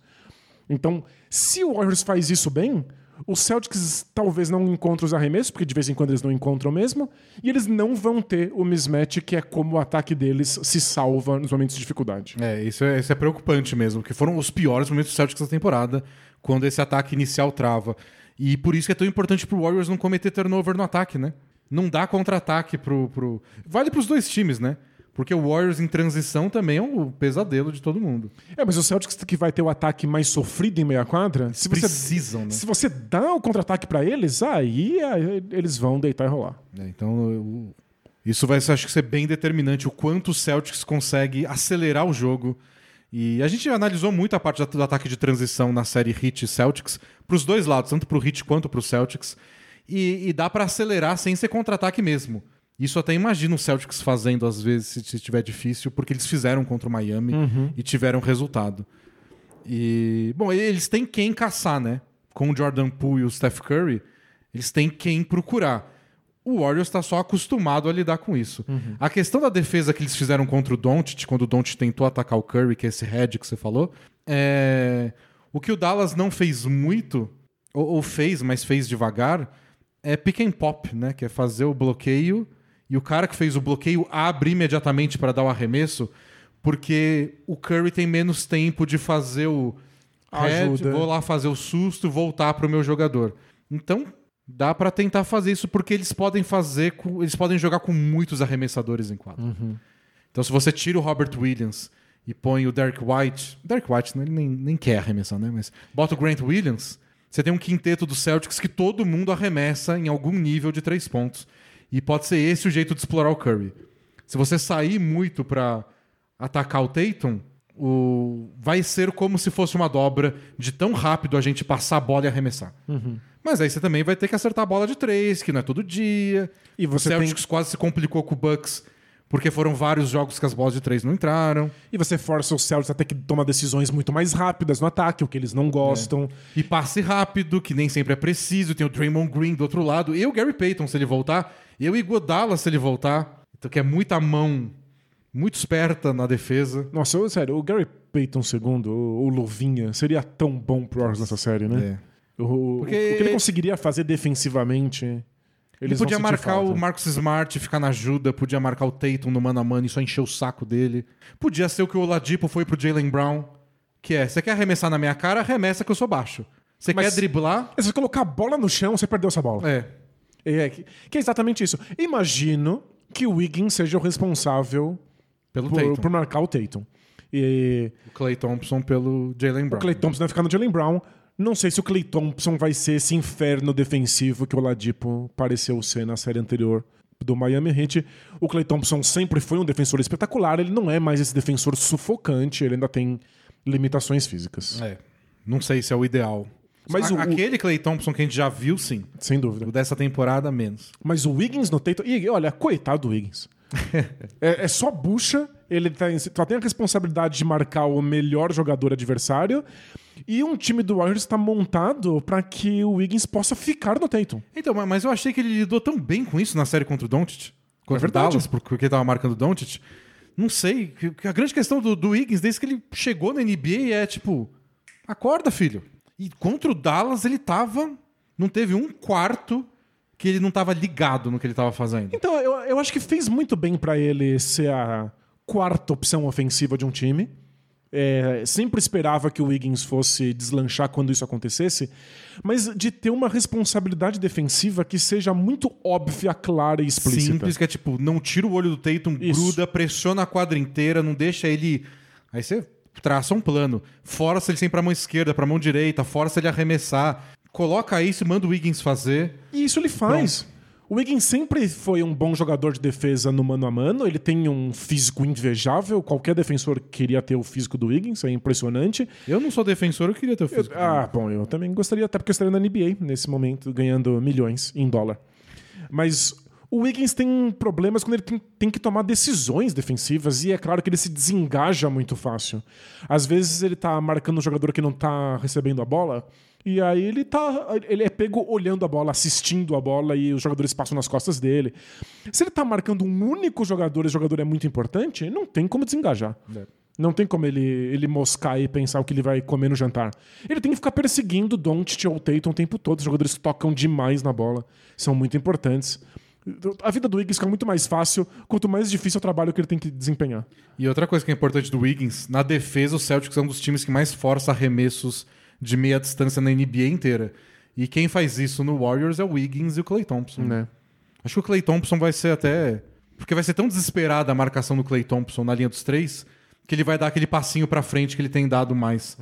Então, se o Warriors faz isso bem, os Celtics talvez não encontrem os arremessos, porque de vez em quando eles não encontram mesmo, e eles não vão ter o mismatch, que é como o ataque deles se salva nos momentos de dificuldade. É, isso é, isso é preocupante mesmo, que foram os piores momentos do Celtics da temporada, quando esse ataque inicial trava. E por isso que é tão importante pro Warriors não cometer turnover no ataque, né? Não dá contra-ataque pro, pro. Vale pros dois times, né? Porque o Warriors em transição também é um pesadelo de todo mundo. É, mas o Celtics que vai ter o ataque mais sofrido em meia quadra, se você, Precisam, né? se você dá o contra-ataque pra eles, aí, eles vão deitar e rolar. É, então, eu- isso vai acho que ser bem determinante o quanto o Celtics consegue acelerar o jogo. E a gente analisou muito a parte do ataque de transição na série Heat e Celtics, pros dois lados, tanto pro Heat quanto pro Celtics. E, e dá pra acelerar sem ser contra-ataque mesmo. Isso até imagino o Celtics fazendo às vezes se estiver difícil, porque eles fizeram contra o Miami e tiveram resultado. E, bom, eles têm quem caçar, né? Com o Jordan Poole e o Steph Curry, eles têm quem procurar. O Warriors está só acostumado a lidar com isso. A questão da defesa que eles fizeram contra o Doncic, quando o Doncic tentou atacar o Curry, que é esse head que você falou, é... o que o Dallas não fez muito, ou, ou fez, mas fez devagar, é pick and pop, né? Que é fazer o bloqueio e o cara que fez o bloqueio abre imediatamente para dar o arremesso, porque o Curry tem menos tempo de fazer o head, vou lá fazer o susto, voltar pro meu jogador. Então, dá pra tentar fazer isso porque eles podem fazer, com- eles podem jogar com muitos arremessadores em quadra. Então, se você tira o Robert Williams e põe o Derek White, Derek White né, ele nem, nem quer arremessar, né? Mas bota o Grant Williams, você tem um quinteto do Celtics que todo mundo arremessa em algum nível de três pontos. E pode ser esse o jeito de explorar o Curry. Se você sair muito pra atacar o Tatum, o... vai ser como se fosse uma dobra de tão rápido a gente passar a bola e arremessar. Mas aí você também vai ter que acertar a bola de três, que não é todo dia. E você o Celtics quase se complicou com o Bucks, porque foram vários jogos que as bolas de três não entraram. E você força os Celtics a ter que tomar decisões muito mais rápidas no ataque, o que eles não gostam. E passe rápido, que nem sempre é preciso. Tem o Draymond Green do outro lado. E o Gary Payton, se ele voltar. E o Iguodala, se ele voltar. Então, que é muita mão, muito esperta na defesa. Nossa, eu- sério, o Gary Payton II, o, o Luvinha, seria tão bom pro Warriors nessa série, né? É. O, Porque- o que ele conseguiria fazer defensivamente, Ele eles vão podia marcar falta. o Marcus Smart e ficar na ajuda, podia marcar o Tatum no mano a mano e só encher o saco dele. Podia ser o que o Oladipo foi pro Jalen Brown, que é, você quer arremessar na minha cara, arremessa que eu sou baixo. Você quer driblar? Se você colocar a bola no chão, você perdeu essa bola. É. É, que, é exatamente isso. Imagino que o Wiggins seja o responsável Pelo por, Tatum. por marcar o Tatum. E O Clay Thompson pelo Jalen o Brown. Clay Thompson vai ficar no Jalen Brown. Não sei se o Clay Thompson vai ser esse inferno defensivo que o Ladipo pareceu ser na série anterior do Miami Heat. O Clay Thompson sempre foi um defensor espetacular. Ele não é mais esse defensor sufocante. Ele ainda tem limitações físicas. É. Não sei se é o ideal. Mas A- o- aquele Clay Thompson que a gente já viu, sim. Sem dúvida. O dessa temporada, menos. Mas o Wiggins no Tatum. E olha, coitado do Wiggins. é, é só bucha Ele tem, só tem a responsabilidade de marcar o melhor jogador adversário. E um time do Warriors está montado para que o Wiggins possa ficar no Tatum. Então, ma- mas eu achei que ele lidou tão bem com isso na série contra o Doncic. Contra É o verdade. Dallas, porque ele tava marcando o Doncic. Não sei. A grande questão do, do Wiggins, desde que ele chegou na NBA, é tipo... Acorda, filho. E contra o Dallas, ele tava... Não teve um quarto que ele não tava ligado no que ele tava fazendo. Então, eu, eu acho que fez muito bem para ele ser a quarta opção ofensiva de um time. É, sempre esperava que o Wiggins fosse deslanchar quando isso acontecesse, mas de ter uma responsabilidade defensiva que seja muito óbvia, clara e explícita. Simples, que é tipo, não tira o olho do Tatum, Isso. gruda, pressiona a quadra inteira, não deixa ele. Aí você traça um plano. Força ele sempre pra mão esquerda, pra mão direita, força ele arremessar. Coloca isso e manda o Wiggins fazer. E isso ele faz. O Wiggins sempre foi um bom jogador de defesa no mano a mano. Ele tem um físico invejável. Qualquer defensor queria ter o físico do Wiggins, é impressionante. Eu não sou defensor, eu queria ter o físico. Ah, bom, eu também gostaria, até porque eu estaria na NBA nesse momento, ganhando milhões em dólar. Mas o Wiggins tem problemas quando ele tem, tem que tomar decisões defensivas, e é claro que ele se desengaja muito fácil. Às vezes ele tá marcando um jogador que não tá recebendo a bola, e aí ele tá. Ele é pego olhando a bola, assistindo a bola, e os jogadores passam nas costas dele. Se ele tá marcando um único jogador e o jogador é muito importante, não tem como desengajar. Não tem como ele, ele moscar e pensar o que ele vai comer no jantar. Ele tem que ficar perseguindo Doncic ou Tatum o tempo todo. Os jogadores tocam demais na bola. São muito importantes. A vida do Wiggins fica muito mais fácil quanto mais difícil é o trabalho que ele tem que desempenhar. E outra coisa que é importante do Wiggins, na defesa, o Celtics é um dos times que mais força arremessos de meia distância na NBA inteira. E quem faz isso no Warriors é o Wiggins e o Clay Thompson. Né? Acho que o Clay Thompson vai ser até. Porque vai ser tão desesperada a marcação do Clay Thompson na linha dos três que ele vai dar aquele passinho pra frente que ele tem dado mais.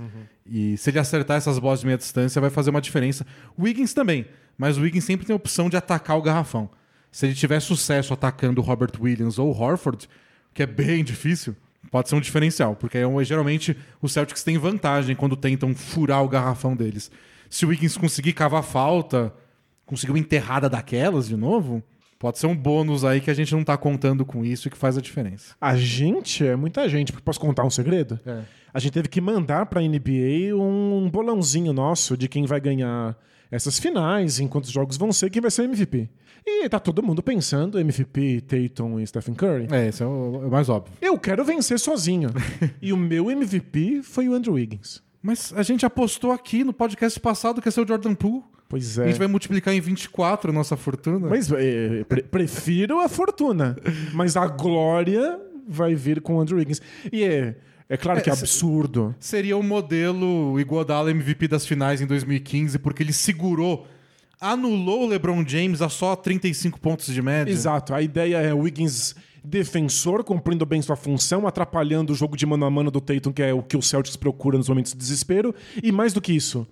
E se ele acertar essas bolas de meia distância, vai fazer uma diferença. O Wiggins também, mas o Wiggins sempre tem a opção de atacar o garrafão. Se ele tiver sucesso atacando o Robert Williams ou o Horford, que é bem difícil, pode ser um diferencial, porque é, geralmente os Celtics têm vantagem quando tentam furar o garrafão deles. Se o Wiggins conseguir cavar falta, conseguir uma enterrada daquelas de novo, pode ser um bônus aí que a gente não tá contando com isso e que faz a diferença. A gente é muita gente. Posso contar um segredo? É. A gente teve que mandar pra NBA um bolãozinho nosso de quem vai ganhar essas finais, em quantos jogos vão ser, quem vai ser MVP. E tá todo mundo pensando MVP, Tatum e Stephen Curry. É, esse é o, é o mais óbvio. Eu quero vencer sozinho. e o meu MVP foi o Andrew Wiggins. Mas a gente apostou aqui no podcast passado que ia ser o Jordan Poole. Pois A é. gente vai multiplicar em 24 a nossa fortuna. Mas é, pre- prefiro a fortuna. Mas a glória vai vir com o Andrew Wiggins. E é, é claro que é É, se- absurdo. Seria o modelo Iguodala MVP das finais em 2015, porque ele segurou, anulou o LeBron James a só 35 pontos de média. Exato. A ideia é o Wiggins defensor, cumprindo bem sua função, atrapalhando o jogo de mano a mano do Tatum, que é o que o Celtics procura nos momentos de desespero. E mais do que isso,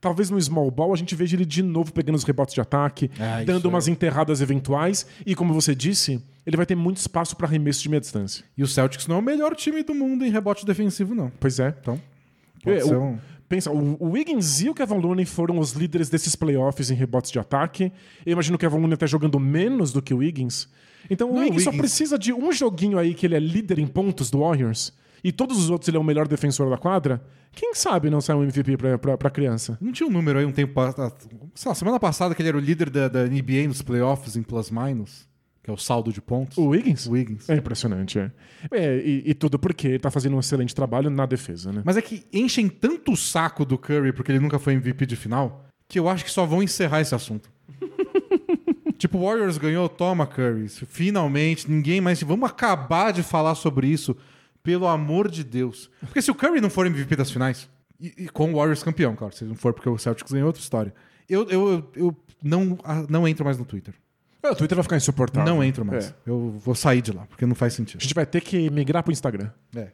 talvez no small ball a gente veja ele de novo pegando os rebotes de ataque, Ah, dando é. umas enterradas eventuais. E como você disse, ele vai ter muito espaço para arremesso de meia distância. E o Celtics não é o melhor time do mundo em rebote defensivo, não. Pois é. Então, É, ser o- um... Pensa, o, o Wiggins e o Kevin Looney foram os líderes desses playoffs em rebotes de ataque. Eu imagino que o Kevin Looney até jogando menos do que o Wiggins. Então o Não, Wiggins, o só Wiggins- precisa de um joguinho aí que ele é líder em pontos do Warriors e todos os outros ele é o melhor defensor da quadra. Quem sabe não sai um MVP pra, pra, pra criança? Não tinha um número aí um tempo... ah, Sei lá, semana passada que ele era o líder da, da NBA nos playoffs em plus-minus, que é o saldo de pontos. O Wiggins? O Wiggins. É impressionante, é. É, e, e tudo porque ele tá fazendo um excelente trabalho na defesa, né? Mas é que enchem tanto o saco do Curry porque ele nunca foi MVP de final, que eu acho que só vão encerrar esse assunto. tipo, o Warriors ganhou, toma Curry. Finalmente, ninguém mais. Vamos acabar de falar sobre isso, pelo amor de Deus. Porque se o Curry não for MVP das finais, e, e com o Warriors campeão, claro, se não for porque o Celtics ganhou outra história, eu, eu, eu, eu não, ah, não entro mais no Twitter. É, o Twitter vai ficar insuportável. Não entro mais. É. Eu vou sair de lá, porque não faz A sentido. gente vai ter que migrar pro Instagram. É.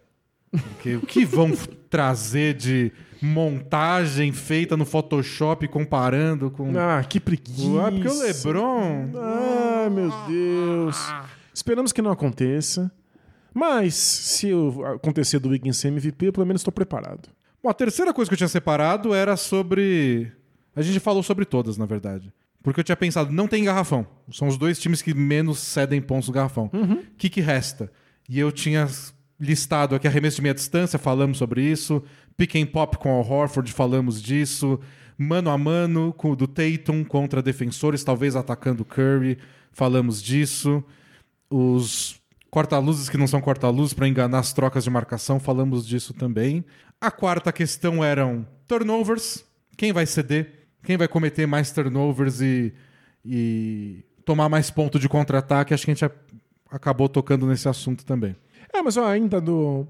Porque o que vão trazer de montagem feita no Photoshop comparando com. Ah, que preguiça. Ah, porque o LeBron. Ah, meu Deus. Esperamos que não aconteça. Mas, se acontecer do Wiggins ser MVP, eu pelo menos estou preparado. Bom, a terceira coisa que eu tinha separado era sobre. A gente falou sobre todas, na verdade. Porque eu tinha pensado, não tem garrafão. São os dois times que menos cedem pontos no garrafão. O que, que resta? E eu tinha listado aqui arremesso de meia distância, falamos sobre isso. Pick and pop com o Horford, falamos disso. Mano a mano com do Tatum contra defensores, talvez atacando Curry, falamos disso. Os corta-luzes que não são corta-luzes para enganar as trocas de marcação, falamos disso também. A quarta questão eram turnovers. Quem vai ceder? Quem vai cometer mais turnovers e, e tomar mais ponto de contra-ataque? Acho que a gente acabou tocando nesse assunto também. É, mas ó, ainda do.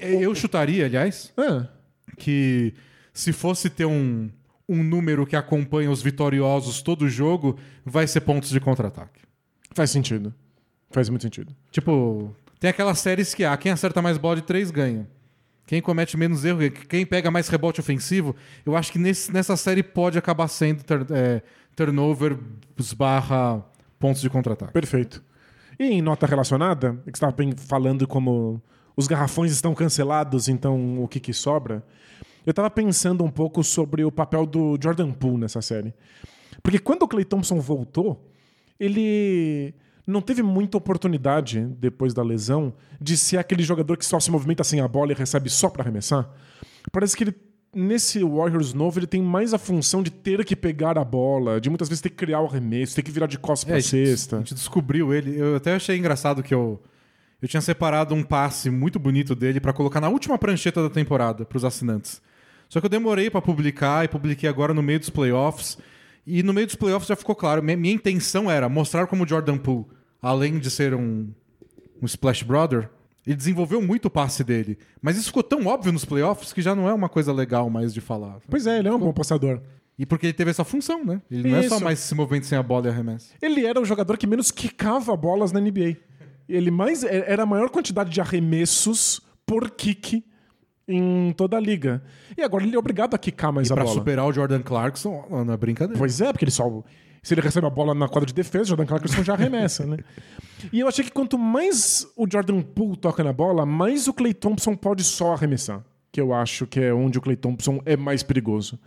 Eu chutaria, aliás, Ah, que se fosse ter um, um número que acompanha os vitoriosos todo jogo, vai ser pontos de contra-ataque. faz sentido. Faz muito sentido. Tipo, tem aquelas séries que há, quem acerta mais bola de três ganha. Quem comete menos erro, quem pega mais rebote ofensivo, eu acho que nesse- nessa série pode acabar sendo tur- é, turnover barra pontos de contra-ataque. Perfeito. E em nota relacionada, é que estava bem falando como os garrafões estão cancelados, então o que, que sobra? Eu estava pensando um pouco sobre o papel do Jordan Poole nessa série. Porque quando o Clay Thompson voltou, ele não teve muita oportunidade, depois da lesão, de ser aquele jogador que só se movimenta sem a bola e recebe só para arremessar. Parece que ele, nesse Warriors novo, ele tem mais a função de ter que pegar a bola, de muitas vezes ter que criar o arremesso, ter que virar de costas É, para a cesta. A gente descobriu ele. Eu até achei engraçado que eu, eu tinha separado um passe muito bonito dele pra colocar na última prancheta da temporada pros assinantes. Só que eu demorei pra publicar e publiquei agora no meio dos playoffs. E no meio dos playoffs já ficou claro. Minha, intenção era mostrar como o Jordan Poole, além de ser um, um Splash Brother, ele desenvolveu muito o passe dele. Mas isso ficou tão óbvio nos playoffs que já não é uma coisa legal mais de falar. Pois é, ele é um bom passador. E porque ele teve essa função, né? Ele não é só Isso. mais se movendo sem a bola e arremesso. Ele era o jogador que menos quicava bolas na NBA. Ele mais era a maior quantidade de arremessos por kick em toda a liga. E agora ele é obrigado a quicar mais a Pra bola. superar o Jordan Clarkson, não é brincadeira. Pois é, porque ele só. Se ele recebe a bola na quadra de defesa, o Jordan Clarkson já arremessa, né? E eu achei que quanto mais o Jordan Poole toca na bola, mais o Clay Thompson pode só arremessar. Que eu acho que é onde o Clay Thompson é mais perigoso.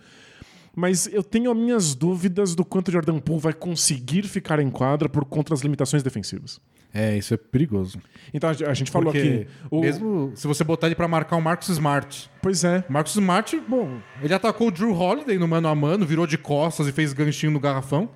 Mas eu tenho as minhas dúvidas do quanto o Jordan Poole vai conseguir ficar em quadra por conta das limitações defensivas. É, isso é perigoso. Então a gente falou Porque aqui. o- mesmo se você botar ele pra marcar o Marcus Smart. Pois é. O Marcus Smart, bom, ele atacou o Drew Holiday no mano a mano, virou de costas e fez ganchinho no garrafão.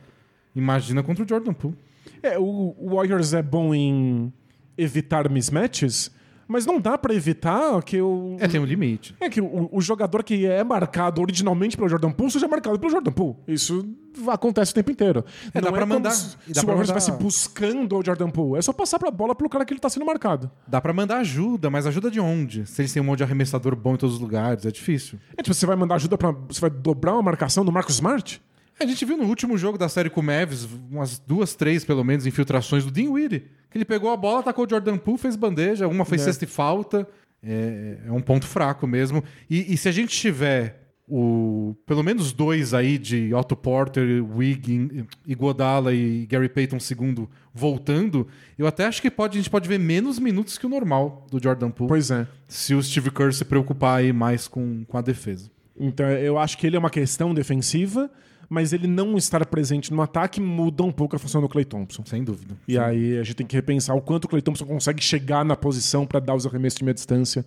Imagina contra o Jordan Poole. É, o o Warriors é bom em evitar mismatches, mas não dá pra evitar que o. É, tem um limite. É que o, o jogador que é marcado originalmente pelo Jordan Poole seja marcado pelo Jordan Poole. Isso acontece o tempo inteiro. É, dá Não pra mandar- Se, dá se o pra mandar- estivesse buscando o Jordan Poole, é só passar pra bola pelo cara que ele tá sendo marcado. Dá pra mandar ajuda, mas ajuda de onde? Se eles têm um monte de arremessador bom em todos os lugares, é difícil. É tipo, você vai mandar ajuda pra. Você vai dobrar uma marcação do Marcus Smart? A gente viu no último jogo da série com o Mavs, umas duas, três, pelo menos, infiltrações do Dean Weedy. Que ele pegou a bola, atacou o Jordan Poole, fez bandeja, uma foi É. cesta e falta. É, é um ponto fraco mesmo. E, e se a gente tiver o, pelo menos dois aí de Otto Porter, Wiggin, Iguodala e Gary Payton II voltando, eu até acho que pode, a gente pode ver menos minutos que o normal do Jordan Poole. Pois é. Se o Steve Kerr se preocupar aí mais com, com a defesa. Então eu acho que ele é uma questão defensiva, mas ele não estar presente no ataque muda um pouco a função do Clay Thompson. Sem dúvida. E aí a gente tem que repensar o quanto o Clay Thompson consegue chegar na posição para dar os arremessos de meia distância.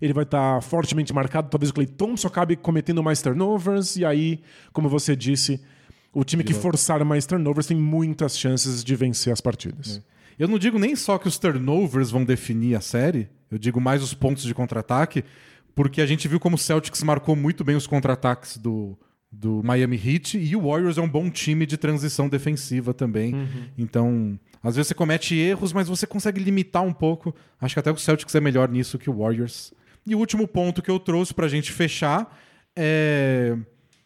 Ele vai estar fortemente marcado, talvez o Clay Thompson acabe cometendo mais turnovers, e aí, como você disse, o time que forçar mais turnovers tem muitas chances de vencer as partidas. Eu não digo nem só que os turnovers vão definir a série, eu digo mais os pontos de contra-ataque, porque a gente viu como o Celtics marcou muito bem os contra-ataques do, do Miami Heat e o Warriors é um bom time de transição defensiva também. Então, às vezes você comete erros, mas você consegue limitar um pouco. Acho que até o Celtics é melhor nisso que o Warriors. E o último ponto que eu trouxe pra gente fechar é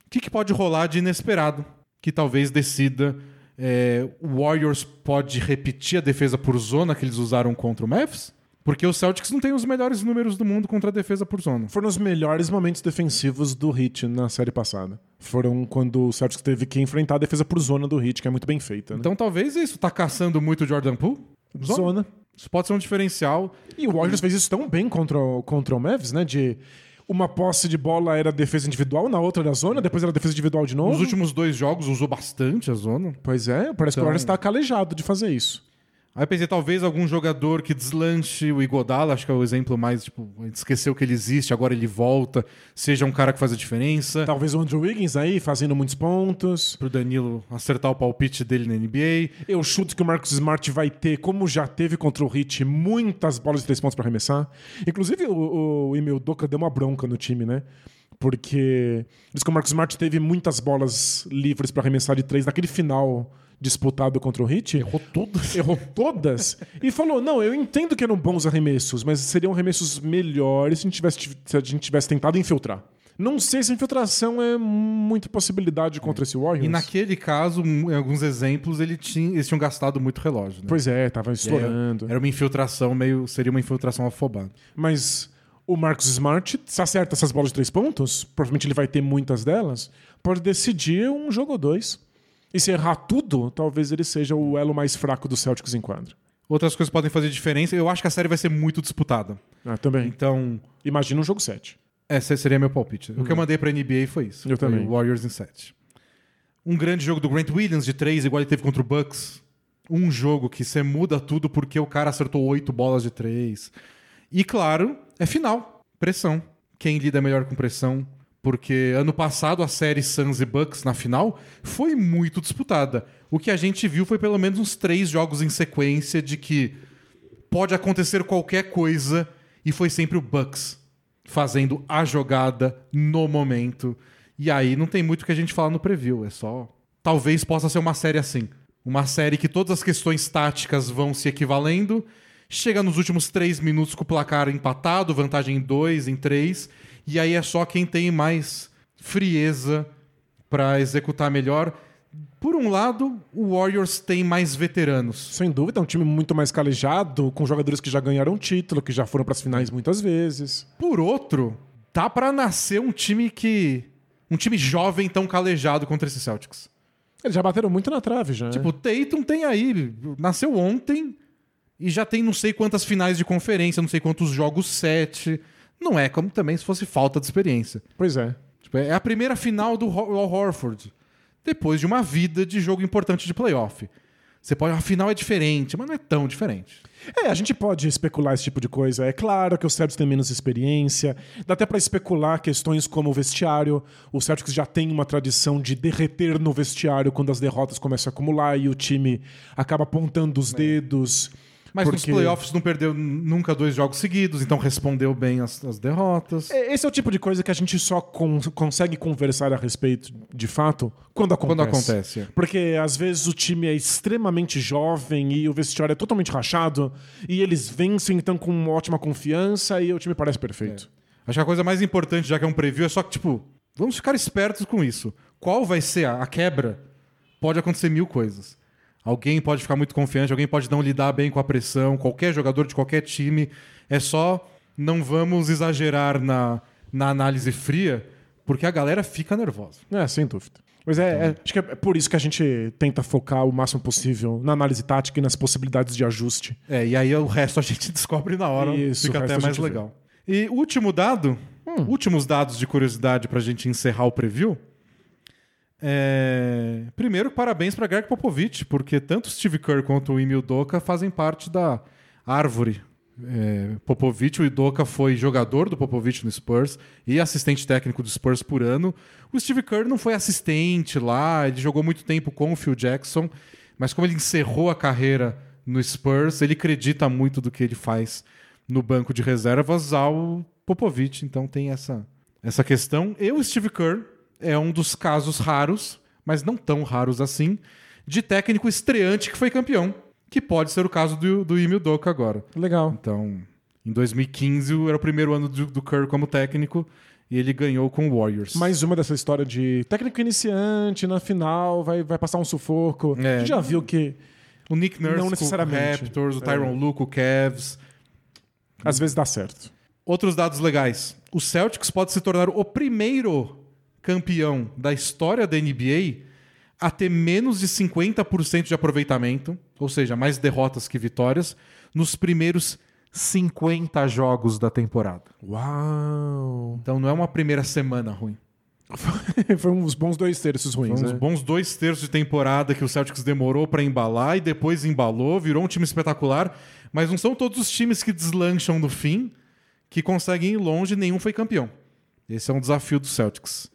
o que, que pode rolar de inesperado que talvez decida é, o Warriors pode repetir a defesa por zona que eles usaram contra o Mavs? Porque o Celtics não tem os melhores números do mundo contra a defesa por zona. Foram os melhores momentos defensivos do Heat na série passada. Foram quando o Celtics teve que enfrentar a defesa por zona do Heat, que é muito bem feita. Né? Então talvez isso tá caçando muito o Jordan Poole? zona. Isso pode ser um diferencial. E o Warriors fez isso tão bem contra o, contra o Mavs, né? De uma posse de bola era defesa individual, na outra era zona, depois era defesa individual de novo. Nos últimos dois jogos usou bastante a zona. Pois é, parece que o Então- Warriors está calejado de fazer isso. Aí eu pensei, talvez algum jogador que deslanche o Igodala, acho que é o exemplo mais, tipo, a gente esqueceu que ele existe, agora ele volta, seja um cara que faz a diferença. Talvez o Andrew Wiggins aí fazendo muitos pontos. Pro Danilo acertar o palpite dele na NBA. Eu chuto que o Marcus Smart vai ter, como já teve contra o Heat, muitas bolas de três pontos para arremessar. Inclusive, o, o Emil Doca deu uma bronca no time, né? Porque diz que o Marcus Smart teve muitas bolas livres para arremessar de três naquele final disputado contra o Heat. Errou todas. Errou todas. e falou: Não, eu entendo que eram bons arremessos, mas seriam arremessos melhores se a gente tivesse, se a gente tivesse tentado infiltrar. Não sei se a infiltração é muita possibilidade contra esse Warriors. E naquele caso, em alguns exemplos, ele tinha, eles tinham gastado muito relógio. Né? Pois é, tava estourando. Era uma infiltração meio. Seria uma infiltração afobada. Mas o Marcus Smart, se acerta essas bolas de três pontos, provavelmente ele vai ter muitas delas, pode decidir um jogo ou dois. E se errar tudo, talvez ele seja o elo mais fraco do Celtics em quadra. Outras coisas podem fazer diferença. Eu acho que a série vai ser muito disputada. Ah, também. Então. Imagina um jogo 7. Esse seria meu palpite. O que eu mandei pra NBA foi isso. Eu foi também. Warriors em 7. Um grande jogo do Grant Williams de 3, igual ele teve contra o Bucks. Um jogo que você muda tudo porque o cara acertou 8 bolas de 3. E claro, é final. Pressão. Quem lida melhor com pressão? Porque ano passado a série Suns e Bucks na final foi muito disputada. O que a gente viu foi pelo menos uns três jogos em sequência de que pode acontecer qualquer coisa e foi sempre o Bucks fazendo a jogada no momento. E aí não tem muito que a gente falar no preview, é só talvez possa ser uma série assim, uma série que todas as questões táticas vão se equivalendo, chega nos últimos três minutos com o placar empatado, vantagem em dois, em três, e aí é só quem tem mais frieza para executar melhor. Por um lado, o Warriors tem mais veteranos. Sem dúvida, é um time muito mais calejado, com jogadores que já ganharam título, que já foram para as finais muitas vezes. Por outro, dá para nascer um time que um time jovem tão calejado contra esses Celtics. Eles já bateram muito na trave já. Tipo, o Tatum tem aí, nasceu ontem e já tem não sei quantas finais de conferência, não sei quantos jogos sete. Não é como também se fosse falta de experiência. Pois é. Tipo, é a primeira final do Ho- Al Horford. Depois de uma vida de jogo importante de playoff. Você pode. A final é diferente, mas não é tão diferente. É, a gente pode especular esse tipo de coisa. É claro que os Celtics têm menos experiência. Dá até para especular questões como o vestiário. O Celtics já tem uma tradição de derreter no vestiário quando as derrotas começam a acumular e o time acaba apontando os dedos. Mas nos porque- playoffs não perdeu nunca dois jogos seguidos, então respondeu bem as, as derrotas. É, Esse é o tipo de coisa que a gente só con- consegue conversar a respeito, de fato, quando acontece. Quando acontece, é. Porque às vezes o time é extremamente jovem e o vestiário é totalmente rachado e eles vencem então com uma ótima confiança e o time parece perfeito. Acho que a coisa mais importante, já que é um preview, é só que, tipo, vamos ficar espertos com isso. Qual vai ser a, a quebra? Pode acontecer mil coisas. Alguém pode ficar muito confiante, alguém pode não lidar bem com a pressão, qualquer jogador de qualquer time. É só não vamos exagerar na, na análise fria, porque a galera fica nervosa. É, sem dúvida. Mas é, é- acho que é por isso que a gente tenta focar o máximo possível na análise tática e nas possibilidades de ajuste. É, e aí o resto a gente descobre na hora, Isso, fica até a mais gente vê. legal. E último dado, últimos dados de curiosidade pra gente encerrar o preview. É... Primeiro, parabéns pra Greg Popovich, porque tanto Steve Kerr quanto o Emil Doka fazem parte da árvore. É, Popovich, o Idoka foi jogador do Popovich no Spurs e assistente técnico do Spurs por ano. O Steve Kerr não foi assistente lá, ele jogou muito tempo com o Phil Jackson, mas como ele encerrou a carreira no Spurs, ele acredita muito do que ele faz no banco de reservas ao Popovich, então tem essa, essa questão. E o Steve Kerr é um dos casos raros, mas não tão raros assim, de técnico estreante que foi campeão, que pode ser o caso do, do Emil Doka agora. Legal. Então, em 2015 era o primeiro ano do, do Kerr como técnico e ele ganhou com o Warriors. Mais uma dessa história de técnico iniciante, na final, vai, vai passar um sufoco. É. A gente já viu que o Nick Nurse Não com o necessariamente. Raptors, o Tyron Lue com o Cavs. às vezes dá certo. Outros dados legais. O Celtics pode se tornar o primeiro campeão da história da NBA a ter menos de 50% de aproveitamento, ou seja, mais derrotas que vitórias, nos primeiros 50 jogos da temporada. Uau! Então não é uma primeira semana ruim. Foi uns bons dois terços ruins, Uns né? bons dois terços de temporada que o Celtics demorou pra embalar e depois embalou, virou um time espetacular. Mas não são todos os times que deslancham no fim que conseguem ir longe, nenhum foi campeão. Esse é um desafio do Celtics.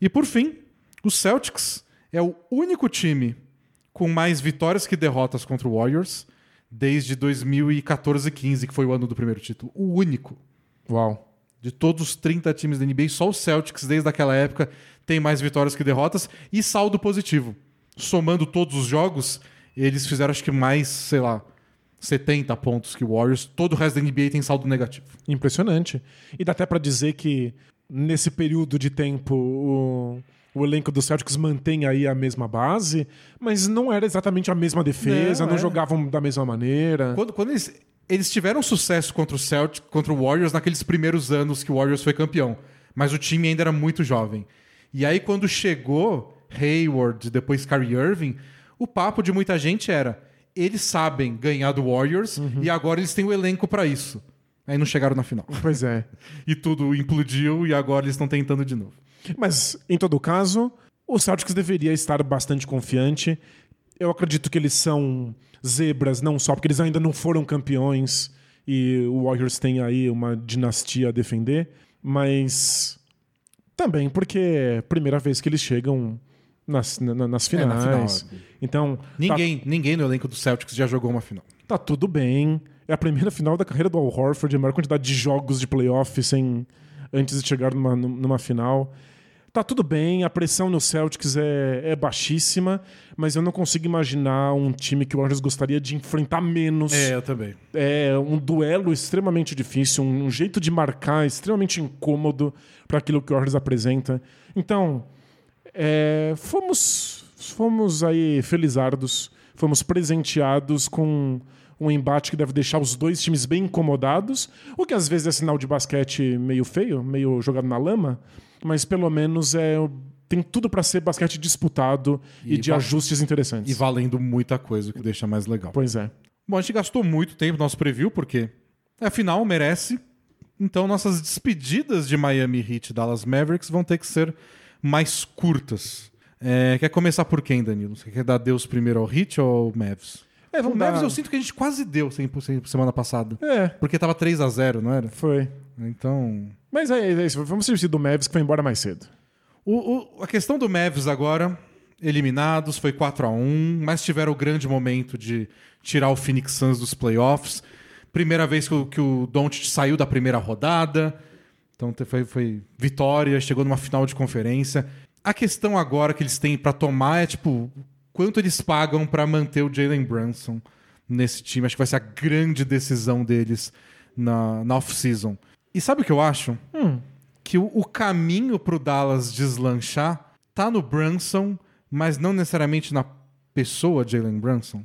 E por fim, o Celtics é o único time com mais vitórias que derrotas contra o Warriors desde 2014-15, que foi o ano do primeiro título. O único. Uau. De todos os 30 times da NBA, só o Celtics, desde aquela época, tem mais vitórias que derrotas e saldo positivo. Somando todos os jogos, eles fizeram acho que mais, sei lá, 70 pontos que o Warriors. Todo o resto da NBA tem saldo negativo. Impressionante. E dá até pra dizer que nesse período de tempo o, o elenco do Celtics mantém aí a mesma base, mas não era exatamente a mesma defesa, Não, não, é. jogavam da mesma maneira. Quando, quando eles, eles tiveram sucesso contra o Celtic, contra o Warriors naqueles primeiros anos que o Warriors foi campeão, mas o time ainda era muito jovem. E aí quando chegou Hayward, depois Kyrie Irving, o papo de muita gente era: eles sabem ganhar do Warriors e agora eles têm o elenco pra isso. Aí não chegaram na final. Pois é. E tudo implodiu e agora eles estão tentando de novo. Mas, em todo caso, o Celtics deveria estar bastante confiante. Eu acredito que eles são zebras, não só porque eles ainda não foram campeões e o Warriors tem aí uma dinastia a defender, mas também porque é a primeira vez que eles chegam nas, na- nas É, na finais. final, Então, Ninguém, ninguém no elenco do Celtics já jogou uma final. tá, tá tudo bem. É a primeira final da carreira do Al Horford, a maior quantidade de jogos de playoff sem, antes de chegar numa, numa final. Tá tudo bem, a pressão no Celtics é, é baixíssima, mas eu não consigo imaginar um time que o Warriors gostaria de enfrentar menos. eu também. É um duelo extremamente difícil, um jeito de marcar extremamente incômodo para aquilo que o Warriors apresenta. Então, é, fomos, fomos aí felizardos, fomos presenteados com um embate que deve deixar os dois times bem incomodados, o que às vezes é sinal de basquete meio feio, meio jogado na lama, mas pelo menos é tem tudo para ser basquete disputado e, E de ajustes interessantes. E valendo muita coisa, o que deixa mais legal. Pois é. Bom, a gente gastou muito tempo no nosso preview, porque afinal merece. Então nossas despedidas de Miami Heat e Dallas Mavericks vão ter que ser mais curtas. É, quer começar por quem, Danilo? Você quer dar Deus primeiro ao Heat ou ao Mavs? É, O dar- eu sinto que a gente quase deu 100% semana passada. É, Porque tava 3 a 0 não era? foi. Então... Mas é, é isso. Vamos ser do Mavs que foi embora mais cedo. O- o- a questão do Mavs agora, eliminados, foi 4 a 1 mas tiveram o grande momento de tirar o Phoenix Suns dos playoffs. Primeira vez que o, que o Doncic saiu da primeira rodada. Então foi, foi vitória, chegou numa final de conferência. A questão agora que eles têm pra tomar é, tipo, quanto eles pagam pra manter o Jalen Brunson nesse time. Acho que vai ser a grande decisão deles na, na off-season. E sabe o que eu acho? que o, o caminho pro Dallas deslanchar tá no Brunson, mas não necessariamente na pessoa Jalen Brunson.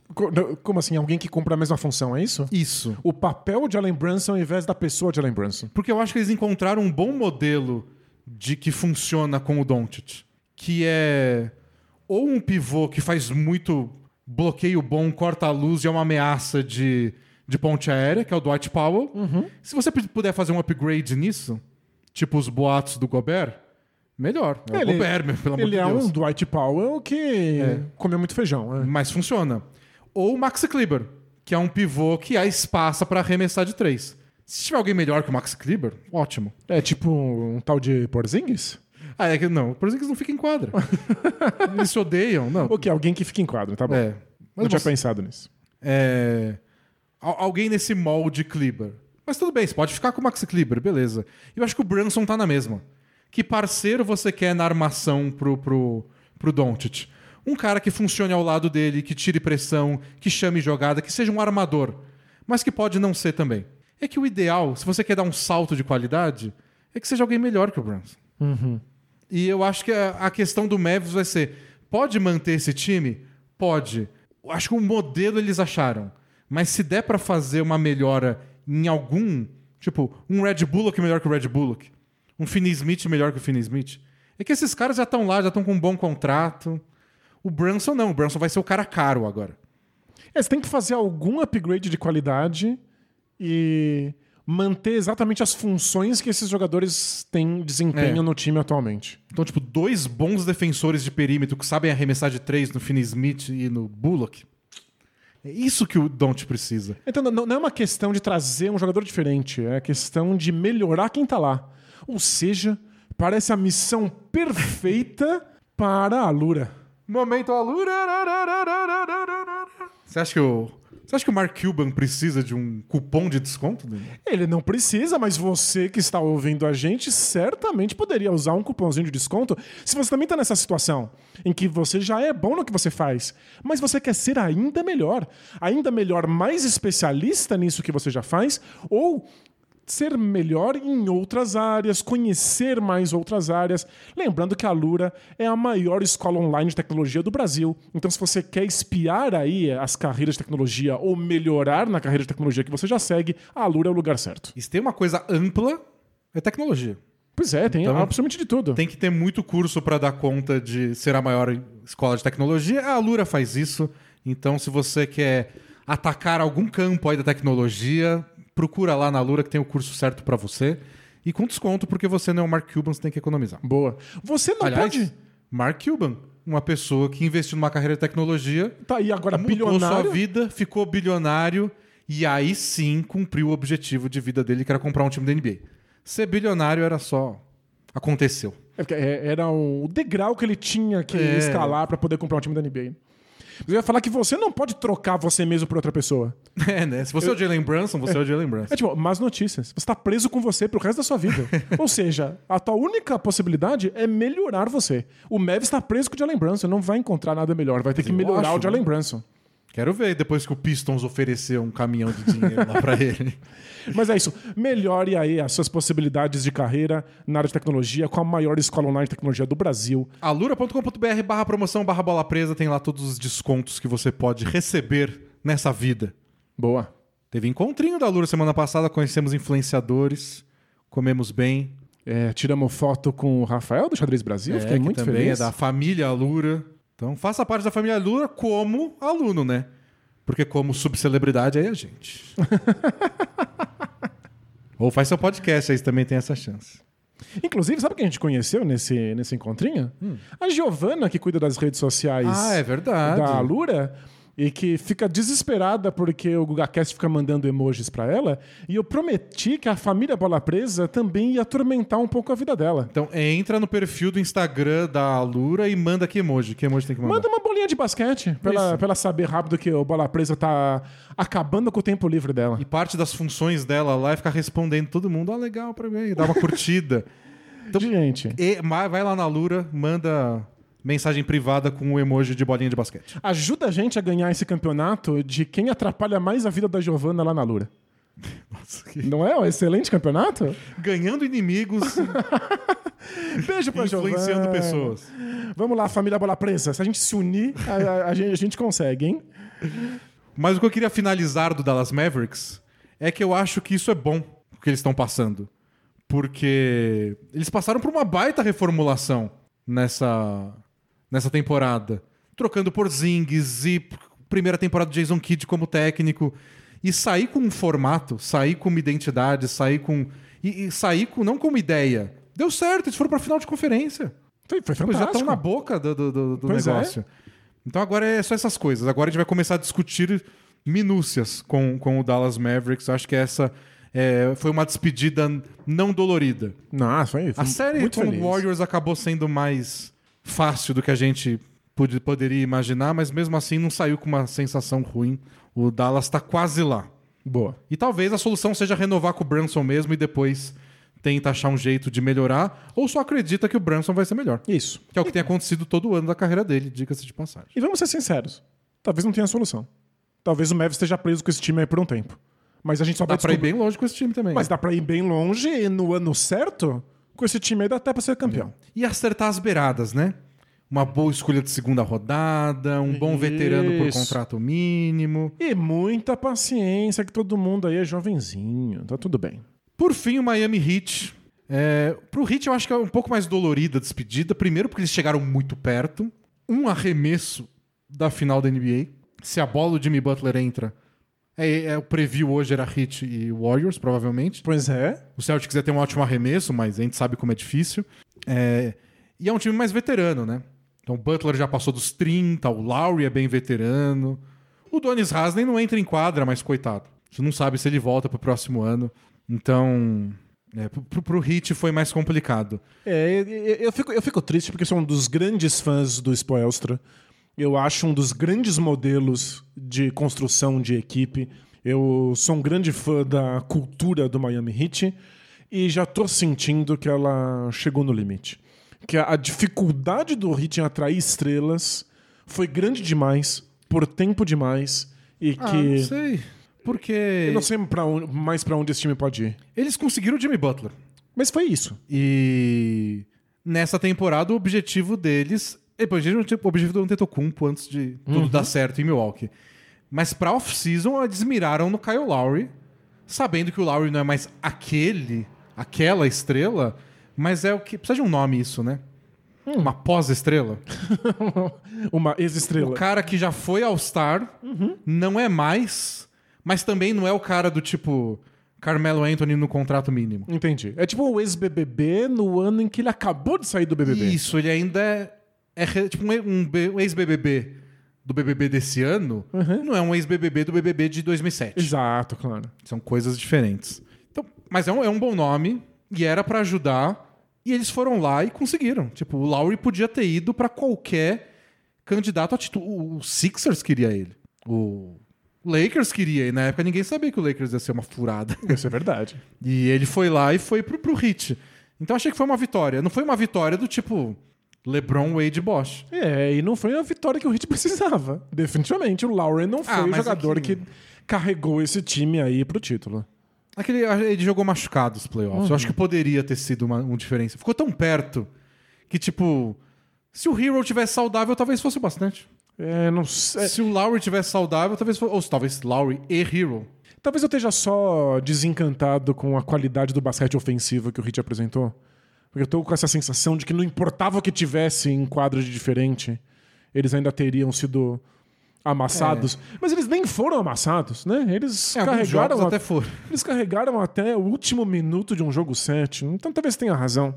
Como assim? Alguém que cumpre a mesma função, é isso? Isso. O papel de Allen Brunson ao invés da pessoa de Allen Brunson. Porque eu acho que eles encontraram um bom modelo de que funciona com o Doncic, que é ou um pivô que faz muito bloqueio bom, corta a luz e é uma ameaça de, de ponte aérea, que é o Dwight Powell. Se você puder fazer um upgrade nisso, tipo os boatos do Gobert, melhor. É Ele- o Gobert, meu, pelo amor Ele de é Deus. um Dwight Powell que comeu muito feijão. é. Mas funciona. Ou o Max Kleber, que é um pivô que há espaço para arremessar de três. Se tiver alguém melhor que o Max Kleber, ótimo. É tipo um tal de Porzingis? Ah, é que não, por exemplo, que eles não ficam em quadra. eles se odeiam, não. Ok, alguém que fica em quadro, tá bom. É. Mas tinha você- pensado nisso. é, al- alguém nesse molde Kleber. Mas tudo bem, você pode ficar com o Max Kleber, beleza. Eu acho que o Brunson tá na mesma. Que parceiro você quer na armação pro, pro, pro Doncic? Um cara que funcione ao lado dele, que tire pressão, que chame jogada, que seja um armador. Mas que pode não ser também. É que o ideal, se você quer dar um salto de qualidade, é que seja alguém melhor que o Brunson. E eu acho que a, a questão do Mavis vai ser: pode manter esse time? Pode. Eu acho que o modelo eles acharam. Mas se der pra fazer uma melhora em algum, tipo, um Red Bullock melhor que o Red Bullock, um Finney Smith melhor que o Finney Smith, é que esses caras já estão lá, já estão com um bom contrato. O Brunson não, o Brunson vai ser o cara caro agora. É, você tem que fazer algum upgrade de qualidade e manter exatamente as funções que esses jogadores têm desempenho É. no time atualmente. Então, tipo, dois bons defensores de perímetro que sabem arremessar de três no Finney Smith e no Bullock. É isso que o Don't precisa. Então não, não é uma questão de trazer um jogador diferente, é questão de melhorar quem tá lá. Ou seja, parece a missão perfeita para a Lura. Momento Alura. Você acha que o. Você acha que o Mark Cuban precisa de um cupom de desconto? Ele não precisa, mas você que está ouvindo a gente certamente poderia usar um cupomzinho de desconto se você também está nessa situação em que você já é bom no que você faz, mas você quer ser ainda melhor, ainda melhor, mais especialista nisso que você já faz, ou ser melhor em outras áreas, conhecer mais outras áreas. Lembrando que a Lura é a maior escola online de tecnologia do Brasil. Então, se você quer espiar aí as carreiras de tecnologia ou melhorar na carreira de tecnologia que você já segue, a Lura é o lugar certo. E se tem uma coisa ampla, é tecnologia. Pois é, tem Então, absolutamente de tudo. Tem que ter muito curso para dar conta de ser a maior escola de tecnologia. A Alura faz isso. Então, se você quer atacar algum campo aí da tecnologia, procura lá na Alura que tem o curso certo para você. E com desconto, porque você não é o Mark Cuban, você tem que economizar. Boa. Você não Aliás, pode. Mark Cuban, uma pessoa que investiu numa carreira de tecnologia, Tá aí agora mudou bilionário. sua vida, ficou bilionário e aí sim cumpriu o objetivo de vida dele, que era comprar um time da NBA. Ser bilionário era só. Aconteceu. É é, Era o degrau que ele tinha que É. escalar para poder comprar um time da NBA. Eu ia falar que você não pode trocar você mesmo por outra pessoa. É, né? Se você é o Jalen Brunson, você é o Jalen Brunson. É tipo, más notícias. Você tá preso com você pro resto da sua vida. Ou seja, a tua única possibilidade é melhorar você. O Mavis está preso com o Jalen Brunson, não vai encontrar nada melhor. Vai ter que eu melhorar acho, o Jalen Brunson. Quero ver depois que o Pistons ofereceu um caminhão de dinheiro lá pra ele. Mas é isso. Melhore aí as suas possibilidades de carreira na área de tecnologia com a maior escola online de tecnologia do Brasil. alura.com.br barra promoção barra bola presa tem lá todos os descontos que você pode receber nessa vida. Boa. Teve encontrinho da Alura semana passada, conhecemos influenciadores, comemos bem. É, tiramos foto com o Rafael do Xadrez Brasil. Fiquei que muito também feliz. é da família Alura. Então faça parte da família Alura como aluno, né? Porque como subcelebridade aí é a gente. Ou faz seu podcast, aí você também tem essa chance. Inclusive, sabe quem a gente conheceu nesse, nesse encontrinho? A Giovana, que cuida das redes sociais Hum. Ah, é verdade. da Alura. E que fica desesperada porque o GugaCast fica mandando emojis pra ela. E eu prometi que a família Bola Presa também ia atormentar um pouco a vida dela. Então entra no perfil do Instagram da Alura e manda que emoji. Que emoji tem que mandar? Manda uma bolinha de basquete pra ela, Isso. pra ela saber rápido que o Bola Presa tá acabando com o tempo livre dela. E parte das funções dela lá é ficar respondendo todo mundo. Ah, legal pra mim. Dá uma curtida. Então- Gente, E ma- vai lá na Lura, manda mensagem privada com o emoji de bolinha de basquete. ajuda a gente a ganhar esse campeonato de quem atrapalha mais a vida da Giovana lá na Lura. Nossa, que- Não é um excelente campeonato? Ganhando inimigos, Beijo pra influenciando Giovana. pessoas. Vamos lá, família Bola Presa. Se a gente se unir, a, a- a gente, a gente consegue, hein? Mas o que eu queria finalizar do Dallas Mavericks é que eu acho que isso é bom o que eles estão passando. Porque eles passaram por uma baita reformulação nessa, nessa temporada. Trocando por Zings e primeira temporada do Jason Kidd como técnico. E sair com um formato, sair com uma identidade, sair com. E, e sair com, não com uma ideia. Deu certo, eles foram pra final de conferência. Foi, foi Tipo, eles já fantástico. estão na boca do, do- do- é. negócio. Então agora é só essas coisas. Agora a gente vai começar a discutir minúcias com, com o Dallas Mavericks. Acho que essa é, foi uma despedida não dolorida. Nossa, foi, foi A série muito com o feliz. Warriors acabou sendo mais fácil do que a gente pod- poderia imaginar, mas mesmo assim não saiu com uma sensação ruim. O Dallas está quase lá. Boa. E talvez a solução seja renovar com o Brunson mesmo e depois tenta achar um jeito de melhorar, ou só acredita que o Brunson vai ser melhor. Isso. Que é o que tem acontecido todo ano da carreira dele, diga-se de passagem. E vamos ser sinceros. Talvez não tenha solução. Talvez o Mavis esteja preso com esse time aí por um tempo. Mas a gente só Dá vai pra ir descobrir- bem longe com esse time também. Mas dá pra ir bem longe e no ano certo, com esse time aí dá até pra ser campeão. E acertar as beiradas, né? Uma boa escolha de segunda rodada, um bom veterano por Isso. contrato mínimo. E muita paciência, que todo mundo aí é jovenzinho. Tá tudo bem. Por fim, o Miami Heat. É, pro Heat eu acho que é um pouco mais dolorida a despedida. Primeiro porque eles chegaram muito perto. Um arremesso da final da NBA. Se a bola do Jimmy Butler entra, É, é, o preview hoje era Heat e Warriors, provavelmente. Pois é. O Celtics ia ter um ótimo arremesso, mas a gente sabe como é difícil. É, e é um time mais veterano, né? Então o Butler já passou dos 30, o Lowry é bem veterano. O Donis Haslem não entra em quadra, mas coitado. Você não sabe se ele volta pro próximo ano. Então, é, pro, pro Heat foi mais complicado. É, eu, eu fico, eu fico triste porque sou um dos grandes fãs do Spoelstra. Eu acho um dos grandes modelos de construção de equipe. Eu sou um grande fã da cultura do Miami Heat e já tô sentindo que ela chegou no limite. Que a, dificuldade do Heat em atrair estrelas foi grande demais, por tempo demais, e Ah, que... não sei. Porque Eu não sei pra onde- mais pra onde esse time pode ir. eles conseguiram o Jimmy Butler. Mas foi isso. E nessa temporada o objetivo deles. E, pô, gente, O objetivo do Antetokounmpo antes de tudo dar certo em Milwaukee. Mas pra off-season eles miraram no Kyle Lowry, sabendo que o Lowry não é mais aquele, aquela estrela, mas é o que. Precisa de um nome isso, né? Uma pós-estrela. Uma O ex-estrela. cara que já foi All-Star, não é mais, mas também não é o cara do tipo Carmelo Anthony no contrato mínimo. Entendi. É tipo o ex-BBB no ano em que ele acabou de sair do BBB. Isso, ele ainda é, é tipo um, um ex-BBB do BBB desse ano, não é um ex-BBB do BBB de 2007. Exato, claro. São coisas diferentes. Então, mas é um, é um bom nome e era pra ajudar. E eles foram lá e conseguiram. Tipo, o Lowry podia ter ido pra qualquer candidato a título. O o Sixers queria ele. O Lakers queria. E na época ninguém sabia que o Lakers ia ser uma furada. Isso é verdade. E ele foi lá e foi pro, pro hit. Então achei que foi uma vitória. Não foi uma vitória do tipo LeBron, Wade e Bosch. É, e não foi a vitória que o Heat precisava. Definitivamente, o Lowry não foi Ah, o jogador aqui- que carregou esse time aí pro título. Aquele, ele jogou machucado os playoffs. Eu acho que poderia ter sido uma, um diferença. Ficou tão perto que, tipo, se o Hero tivesse saudável, talvez fosse o bastante. É, não sei. Se o Lowry tivesse saudável, talvez fosse. Ou talvez Lowry e Hero. Talvez eu esteja só desencantado com a qualidade do basquete ofensivo que o Heat apresentou. Porque eu tô com essa sensação de que não importava o que tivesse em quadro de diferente, eles ainda teriam sido amassados. Mas eles nem foram amassados, né? Eles É, carregaram a- até foram. Eles carregaram até o último minuto de um jogo 7. Então talvez tenha razão.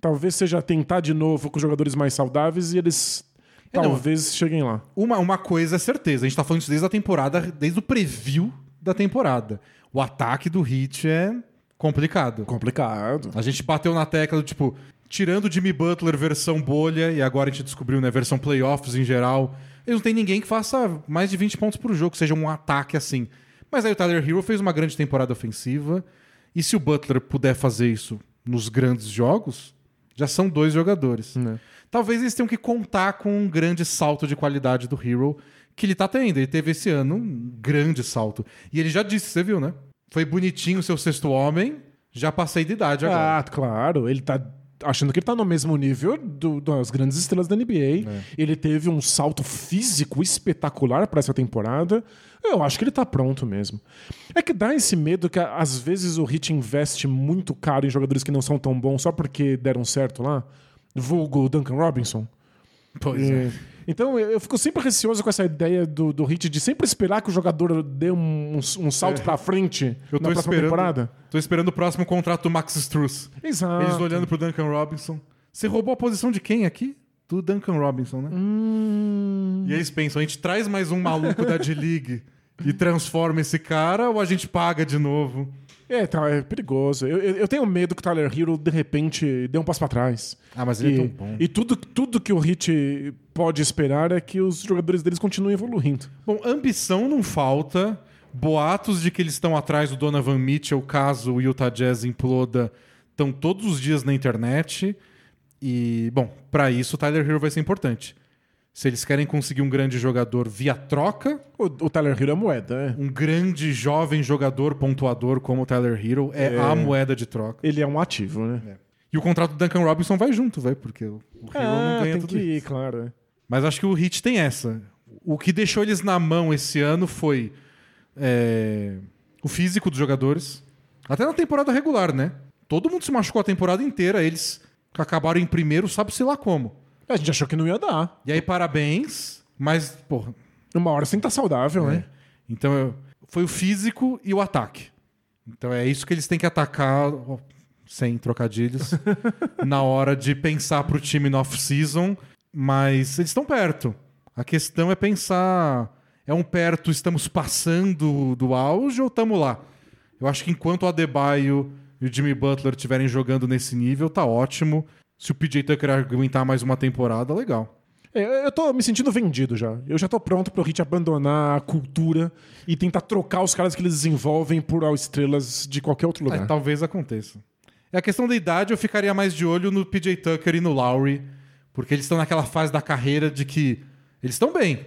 Talvez seja tentar de novo com os jogadores mais saudáveis e eles É, não. talvez cheguem lá. Uma, uma coisa é certeza, a gente tá falando isso desde a temporada, desde o preview da temporada. O ataque do Heat é complicado. Complicado. A gente bateu na tecla do tipo, tirando o Jimmy Butler versão bolha, e agora a gente descobriu, né, versão playoffs em geral, eles não tem ninguém que faça mais de 20 pontos por jogo, seja um ataque assim. Mas aí o Tyler Hero fez uma grande temporada ofensiva, e se o Butler puder fazer isso nos grandes jogos, já são dois jogadores. Né. Talvez eles tenham que contar com um grande salto de qualidade do Hero que ele tá tendo. Ele teve esse ano um grande salto. E ele já disse, você viu, né? Foi bonitinho o seu sexto homem, já passei de idade agora. Ah, claro. Ele tá achando que ele tá no mesmo nível do- das grandes estrelas da NBA. É. Ele teve um salto físico espetacular para essa temporada. Eu acho que ele tá pronto mesmo. É que dá esse medo que às vezes o Heat investe muito caro em jogadores que não são tão bons só porque deram certo lá. Vulgo Duncan Robinson. Pois é. É. Então eu fico sempre receoso com essa ideia do, do Hit de sempre esperar que o jogador dê um, um, um salto pra frente É. Eu tô na próxima esperando, temporada. tô esperando o próximo contrato do Max Struz. Exato. Eles olhando pro Duncan Robinson. Você roubou a posição de quem aqui? Do Duncan Robinson, né? Hum, E eles pensam, a gente traz mais um maluco da D-League e transforma esse cara ou a gente paga de novo? É, tá, é perigoso. Eu, eu, eu tenho medo que o Tyler Hero, de repente, dê um passo pra trás. Ah, mas E, ele é tão bom. e tudo, tudo que o Hit pode esperar é que os jogadores deles continuem evoluindo. Bom, ambição não falta. Boatos de que eles estão atrás do Donovan Mitchell caso o Utah Jazz imploda estão todos os dias na internet. E, bom, pra isso o Tyler Hero vai ser importante. Se eles querem conseguir um grande jogador via troca, O, o Tyler Hero é moeda, é. um grande jovem jogador pontuador como o Tyler Hero é, a moeda de troca. Ele é um ativo, né? E o contrato do Duncan Robinson vai junto, vai, porque o Hero não Ah, ganha tem tudo que isso. ir, claro. é. Mas acho que o Heat tem essa. O que deixou eles na mão esse ano foi é, o físico dos jogadores. Até na temporada regular, né? Todo mundo se machucou a temporada inteira. Eles acabaram em primeiro, sabe-se lá como. A gente achou que não ia dar. E aí, parabéns. Mas, porra, Uma hora você tem que estar saudável, né? então eu, foi o físico e o ataque. Então é isso que eles têm que atacar, sem trocadilhos, na hora de pensar pro time no off-season, mas eles estão perto. A questão é pensar, é um perto, estamos passando do auge ou estamos lá? Eu acho que enquanto o Adebayo e o Jimmy Butler estiverem jogando nesse nível, tá ótimo. Se o PJ Tucker aguentar mais uma temporada, legal. É, eu tô me sentindo vendido já. Eu já tô pronto pro Hit abandonar a cultura e tentar trocar os caras que eles desenvolvem por estrelas de qualquer outro lugar. É, talvez aconteça. É a questão da idade, eu ficaria mais de olho no PJ Tucker e no Lowry, porque eles estão naquela fase da carreira de que eles estão bem,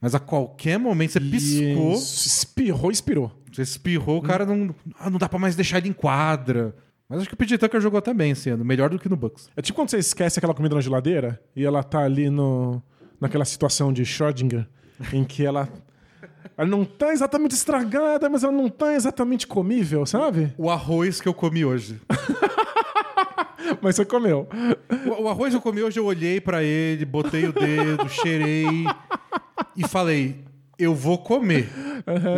mas a qualquer momento você piscou, Isso. Espirrou, expirou. você espirrou, o cara não, ah, não dá pra mais deixar ele em quadra. Mas acho que o PJ Tucker jogou até bem esse ano, melhor do que no Bucks. É tipo quando você esquece aquela comida na geladeira e ela tá ali no, naquela situação de Schrödinger, em que ela, ela não tá exatamente estragada, mas ela não tá exatamente comível, sabe? O arroz que eu comi hoje. Mas você comeu. O, o arroz que eu comi hoje, eu olhei pra ele, botei o dedo, cheirei e falei: eu vou comer.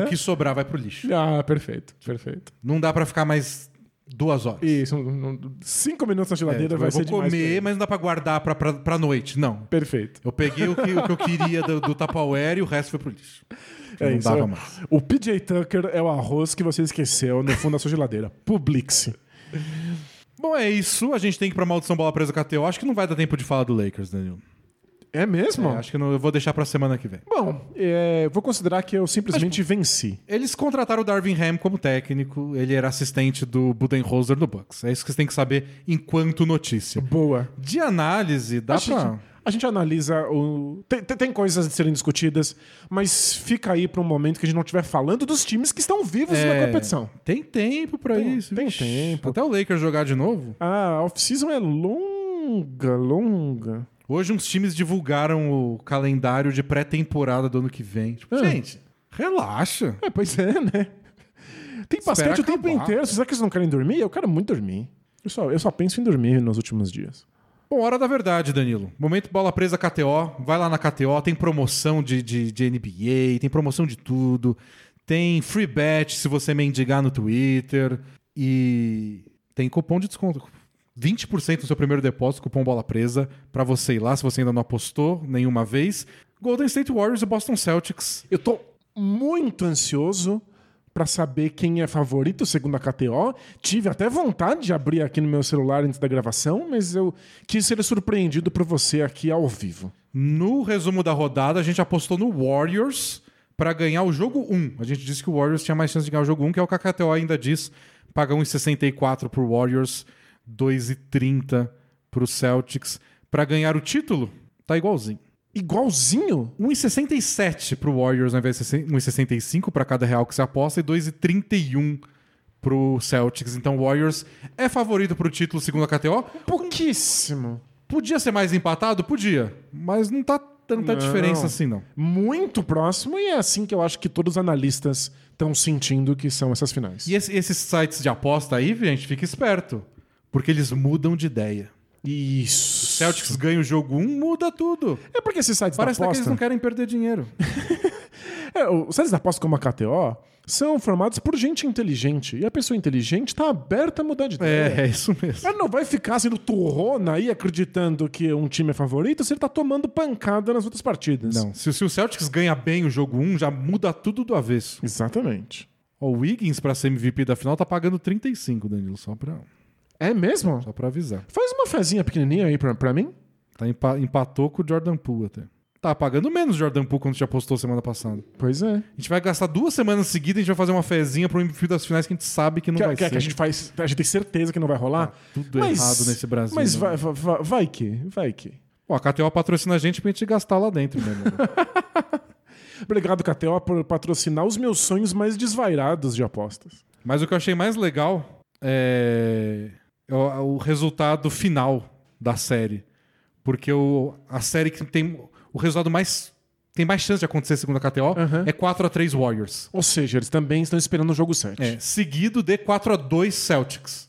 O que sobrar vai pro lixo. Ah, perfeito, perfeito. Não dá pra ficar mais duas horas. Isso, um- um- cinco minutos na É, geladeira eu vai vou ser demais. pra comer, ele. mas não dá pra guardar pra, pra, pra noite. Não. Perfeito. Eu peguei o que, o que eu queria do, do Tupperware e o resto foi pro lixo. É não isso. dava é- mais. O PJ Tucker é o arroz que você esqueceu no fundo da sua geladeira. Publix. Bom, é isso. A gente tem que ir pra Maldição Bola Presa KTO. Acho que não vai dar tempo de falar do Lakers, Daniel. É mesmo? É, acho que não- eu vou deixar pra semana que vem. Bom, é, vou considerar que eu simplesmente venci. Eles contrataram o Darvin Ham como técnico. Ele era assistente do Budenholzer no Bucks. É isso que você tem que saber enquanto notícia. Boa. De análise, dá a, gente, pra... a gente analisa o. Tem, tem- coisas a serem discutidas, mas fica aí para um momento que a gente não estiver falando dos times que estão vivos É, na competição. Tem tempo pra Tem- isso. tem tempo. Até o Lakers jogar de novo. A off-season é longa, longa. Hoje uns times divulgaram o calendário de pré-temporada do ano que vem. Tipo, Ah. Gente, relaxa. É, pois é, né? Tem basquete o tempo inteiro. Será que eles não querem dormir? Eu quero muito dormir. Eu só, eu só penso em dormir nos últimos dias. Bom, hora da verdade, Danilo. Momento bola presa KTO. Vai lá na KTO, tem promoção de, de, de NBA, tem promoção de tudo. Tem free bet se você mendigar no Twitter. E tem cupom de desconto. 20% no seu primeiro depósito, cupom bola presa, pra você ir lá se você ainda não apostou nenhuma vez. Golden State Warriors e Boston Celtics. Eu tô muito ansioso pra saber quem é favorito segundo a KTO. Tive até vontade de abrir aqui no meu celular antes da gravação, mas eu quis ser surpreendido por você aqui ao vivo. No resumo da rodada, a gente apostou no Warriors pra ganhar o jogo 1. A gente disse que o Warriors tinha mais chance de ganhar o jogo 1, que é o que a KTO ainda diz. Paga 1,64 pro Warriors, 2,30 pro Celtics. Pra ganhar o título, tá igualzinho. Igualzinho? 1,67 pro Warriors ao invés de 1,65 pra cada real que você aposta e 2,31 pro Celtics. Então o Warriors é favorito pro título segundo a KTO. Pouquíssimo. Podia ser mais empatado? Podia. Mas não tá tanta Não. diferença assim, não. Muito próximo, e é assim que eu acho que todos os analistas estão sentindo que são essas finais. E esse- esses sites de aposta aí, gente, fica esperto. Porque eles mudam de ideia. Isso. Celtics ganha o jogo 1, muda tudo. É porque esses sites Parece da até que eles aposta... não querem perder dinheiro. É, os sites da aposta como a KTO são formados por gente inteligente. E a pessoa inteligente está aberta a mudar de ideia. É, é isso mesmo. Ela não vai ficar sendo turrona aí acreditando que um time é favorito se ele tá tomando pancada nas outras partidas. Não, se, se o Celtics ganha bem o jogo 1, já muda tudo do avesso. Exatamente. O Wiggins, pra ser MVP da final, tá pagando 35, Danilo, só pra, É mesmo? só pra avisar. Faz uma fezinha pequenininha aí pra, pra mim. Tá empa- empatou com o Jordan Poole até. Tá pagando menos o Jordan Poole quando a gente apostou semana passada. Pois é. A gente vai gastar duas semanas seguidas e a gente vai fazer uma fezinha pro MVP das finais que a gente sabe que não vai quer ser. que a gente faz. A gente tem certeza que não vai rolar? Tá tudo errado nesse Brasil, Mas né? vai, vai, vai- vai que, vai que. Pô, a KTO patrocina a gente pra gente gastar lá dentro, né, meu amigo? Obrigado, KTO, por patrocinar os meus sonhos mais desvairados de apostas. Mas o que eu achei mais legal é o, o resultado final da série. Porque o, a série que tem o resultado mais. tem mais chance de acontecer segundo a KTO Aham. é 4x3 Warriors. Ou seja, eles também estão esperando o jogo 7. É, seguido de 4x2 Celtics.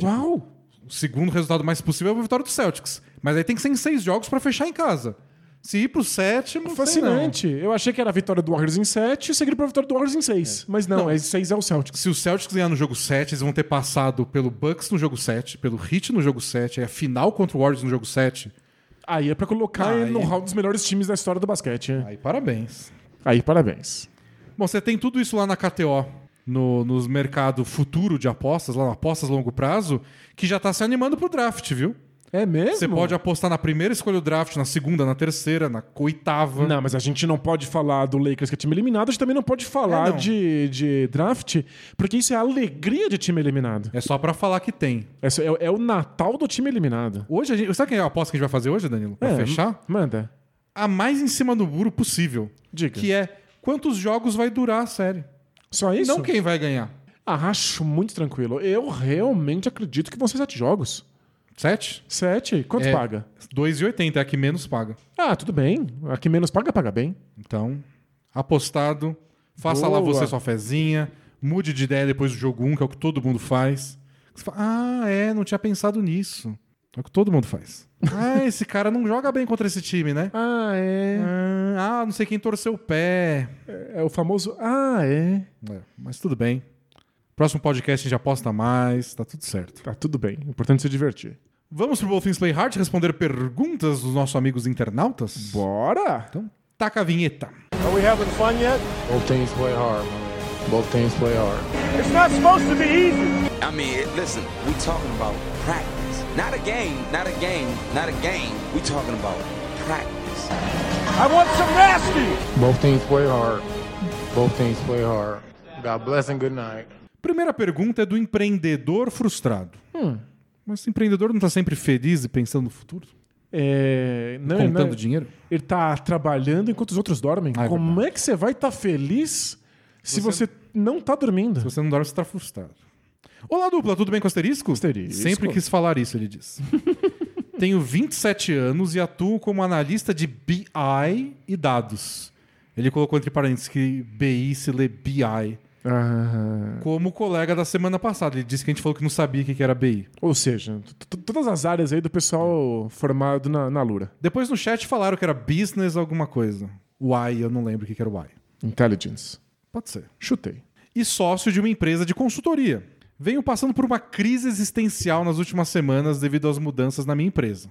Uau! O segundo resultado mais possível é a vitória do Celtics. Mas aí tem que ser em seis jogos pra fechar em casa. Se ir pro sétimo. Fascinante. Eu achei que era a vitória do Warriors em 7 e seguir pra vitória do Warriors em 6. Mas não, Não. é 6 é o. Celtics. Se o Celtics ganhar no jogo 7, eles vão ter passado pelo Bucks no jogo 7, pelo Heat no jogo 7, aí a final contra o Warriors no jogo 7. Aí é pra colocar Aí- no hall dos melhores times da história do basquete. Aí parabéns. Aí, parabéns. Bom, você tem tudo isso lá na KTO, no, nos mercado futuro de apostas, lá na apostas a longo prazo, que já tá se animando pro draft, viu? É mesmo? Você pode apostar na primeira escolha do draft, na segunda, na terceira, na oitava. Não, mas a gente não pode falar do Lakers que é time eliminado, a gente também não pode falar É, não. de, de draft, porque isso é a alegria de time eliminado. É só pra falar que tem. Essa É, é o Natal do time eliminado. Hoje, a gente, sabe quem é a aposta que a gente vai fazer hoje, Danilo? Pra É, fechar? Manda. A mais em cima do muro possível. Diga. Que é quantos jogos vai durar a série. Só isso? Não quem vai ganhar. Ah, acho muito tranquilo. Eu realmente acredito que vão ser sete jogos. Sete? Sete? Quanto É. paga? 2,80 é a que menos paga. Ah, tudo bem. A que menos paga, paga bem. Então, apostado. Faça Boa. lá você sua fezinha. Mude de ideia depois do jogo 1, que é o que todo mundo faz. Você fala, ah, é, não tinha pensado nisso. É o que todo mundo faz. ah, esse cara não joga bem contra esse time, né? Ah, é. Ah, ah, não sei quem torceu o pé. É o famoso. Ah, é. É, mas tudo bem. Próximo podcast a gente aposta mais, tá tudo certo. Tá tudo bem. Importante se divertir. Vamos pro Both Things Play Hard responder perguntas dos nossos amigos internautas? Bora! Então, taca a vinheta. Are we having fun yet? Both teams play hard, man. Both teams play hard. It's not supposed to be easy. I mean, listen, we talking about practice. Not a game, not a game, not a game. We talking about practice. I want some nasty. Both teams play hard. Both teams play hard. God bless and good night. Primeira pergunta é do empreendedor frustrado. Mas esse empreendedor não tá sempre feliz e pensando no futuro? É, não, contando não, dinheiro? Ele tá trabalhando enquanto os outros dormem. Ah, é Como é que você vai estar feliz se você... não tá dormindo? Se você não dorme, você tá frustrado. Olá, dupla, tudo bem com asterisco? Asterisco. Sempre quis falar isso, ele diz. Tenho 27 anos e atuo como analista de BI e dados. Ele colocou entre parênteses que BI se lê BI. Ah, Como o colega da semana passada. Ele disse que a gente falou que não sabia o que era BI. ou seja, todas as áreas aí do pessoal formado na, na Lura. Depois no chat falaram que era business alguma coisa. Y, eu não lembro o que era o Y. Intelligence. Pode ser. Chutei. e sócio de uma empresa de consultoria. Venho passando por uma crise existencial nas últimas semanas devido às mudanças na minha empresa.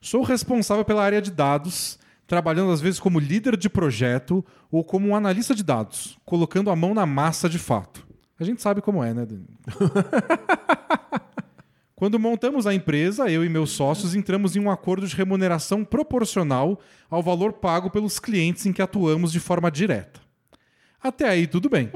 Sou responsável pela área de dados, trabalhando às vezes como líder de projeto ou como um analista de dados, colocando a mão na massa de fato. A gente sabe como é, né, Danilo? Quando montamos a empresa, eu e meus sócios entramos em um acordo de remuneração proporcional ao valor pago pelos clientes em que atuamos de forma direta. Até aí tudo bem.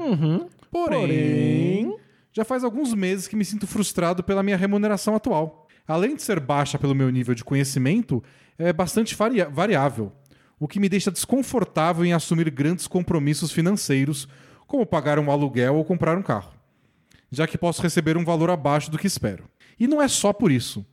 Porém, Porém- já faz alguns meses que me sinto frustrado pela minha remuneração atual. Além de ser baixa pelo meu nível de conhecimento, é bastante varia- variável, o que me deixa desconfortável em assumir grandes compromissos financeiros, como pagar um aluguel ou comprar um carro, já que posso receber um valor abaixo do que espero. E não é só por isso.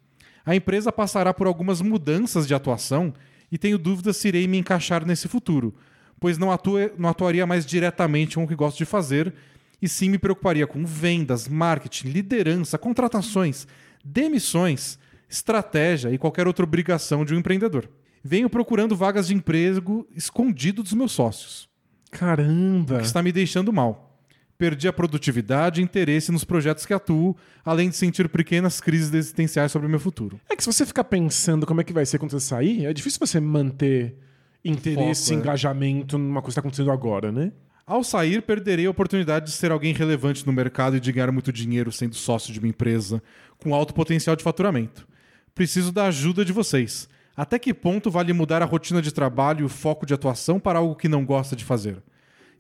A empresa passará por algumas mudanças de atuação e tenho dúvidas se irei me encaixar nesse futuro, pois não, atue- não atuaria mais diretamente com o que gosto de fazer e sim me preocuparia com vendas, marketing, liderança, contratações, demissões, estratégia e qualquer outra obrigação de um empreendedor. Venho procurando vagas de emprego escondido dos meus sócios, Caramba. que está me deixando mal. Perdi a produtividade e interesse nos projetos que atuo, além de sentir pequenas crises existenciais sobre o meu futuro. É que se você ficar pensando como é que vai ser quando você sair, é difícil você manter interesse, Foco, é. engajamento numa coisa que está acontecendo agora, né? Ao sair, perderei a oportunidade de ser alguém relevante no mercado e de ganhar muito dinheiro sendo sócio de uma empresa com alto potencial de faturamento. Preciso da ajuda de vocês. Até que ponto vale mudar a rotina de trabalho e o foco de atuação para algo que não gosta de fazer?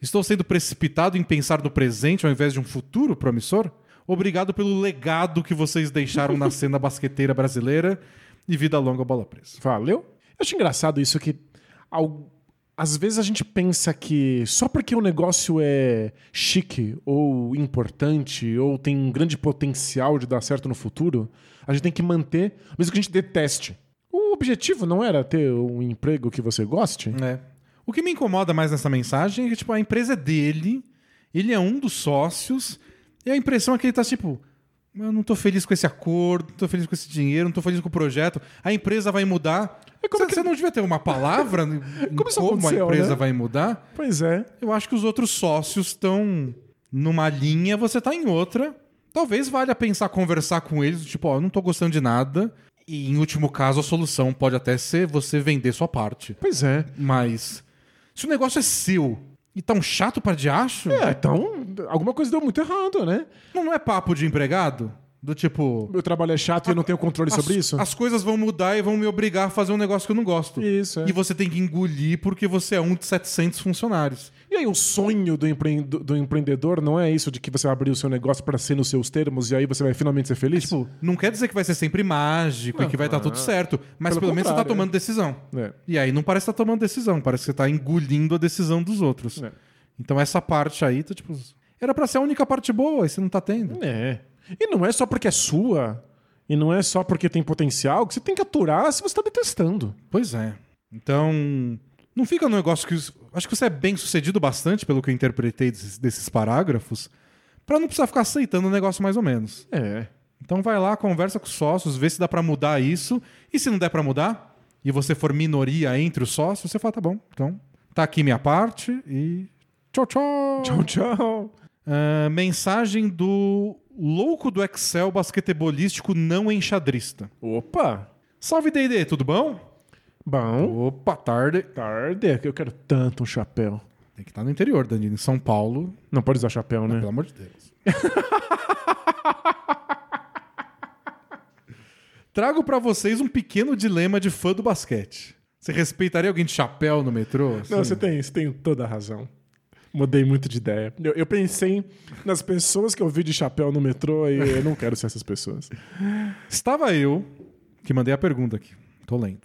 Estou sendo precipitado em pensar no presente ao invés de um futuro promissor? Obrigado pelo legado que vocês deixaram na cena basqueteira brasileira e vida longa bola presa. Valeu? Eu acho engraçado isso que ao- às vezes a gente pensa que só porque o negócio é chique ou importante ou tem um grande potencial de dar certo no futuro, a gente tem que manter, mesmo que a gente deteste. O objetivo não era ter um emprego que você goste? É. O que me incomoda mais nessa mensagem é que, tipo, a empresa é dele, ele é um dos sócios, e a impressão é que ele tá, tipo, eu não tô feliz com esse acordo, não tô feliz com esse dinheiro, não tô feliz com o projeto. A empresa vai mudar. como você, você não devia ter uma palavra Como como a empresa né? vai mudar? Pois é. Eu acho que os outros sócios estão numa linha, você tá em outra. Talvez valha pensar, conversar com eles, tipo, ó, eu não tô gostando de nada. E em último caso, a solução pode até ser você vender sua parte. Pois é. Mas se o negócio é seu e tá um chato pra diacho, É, então, alguma coisa deu muito errado, né? não, não é papo de empregado? Do tipo. Meu trabalho é chato e eu não tenho controle as, sobre isso? As coisas vão mudar e vão me obrigar a fazer um negócio que eu não gosto. Isso, é. E você tem que engolir porque você é um de 700 funcionários. E aí, o sonho do, empre- do- do empreendedor não é isso de que você vai abrir o seu negócio para ser nos seus termos e aí você vai finalmente ser feliz? Tipo, não quer dizer que vai ser sempre mágico e que vai estar tudo certo, mas Pelo pelo, menos você tá contrário, tomando decisão. É. E aí não parece que tá tomando decisão, parece que você tá engolindo a decisão dos outros. É. Então essa parte aí, tá tipo. Era pra ser a única parte boa, e você não tá tendo. É. E não é só porque é sua, e não é só porque tem potencial, que você tem que aturar se você tá detestando. Pois é. Então, não fica no negócio que. Acho que você é bem sucedido bastante, pelo que eu interpretei desses, desses parágrafos, pra não precisar ficar aceitando o negócio mais ou menos. É. Então vai lá, conversa com os sócios, vê se dá pra mudar isso. E se não der pra mudar, e você for minoria entre os sócios, você fala, tá bom, então tá aqui minha parte e. Tchau, tchau. Tchau, tchau. Ah, mensagem do louco do Excel basquetebolístico não enxadrista. Opa! Salve, D&D, tudo bom? Bom, Opa, tarde. tarde, que eu quero tanto um chapéu. Tem que estar no interior, Danilo. Em São Paulo, Não pode usar chapéu, né? pelo amor de Deus. Trago pra vocês um pequeno dilema de fã do basquete. Você respeitaria alguém de chapéu no metrô? assim? Não, você tem, você tem toda a razão. Mudei muito de ideia. Eu, eu pensei nas pessoas que eu vi de chapéu no metrô e eu não quero ser essas pessoas. Estava eu, que mandei a pergunta aqui, tô lendo,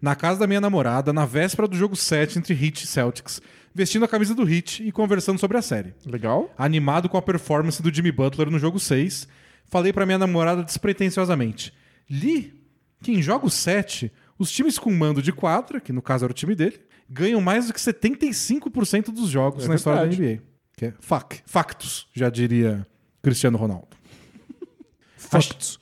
na casa da minha namorada, na véspera do jogo 7 entre Heat e Celtics, vestindo a camisa do Heat e conversando sobre a série. Legal? Animado com a performance do Jimmy Butler no jogo 6, falei pra minha namorada despretensiosamente: Li que em jogo 7, os times com mando de quadra, que no caso era o time dele, ganham mais do que 75% dos jogos É na história verdade. da NBA. Que é fac, factos, já diria Cristiano Ronaldo. Factos.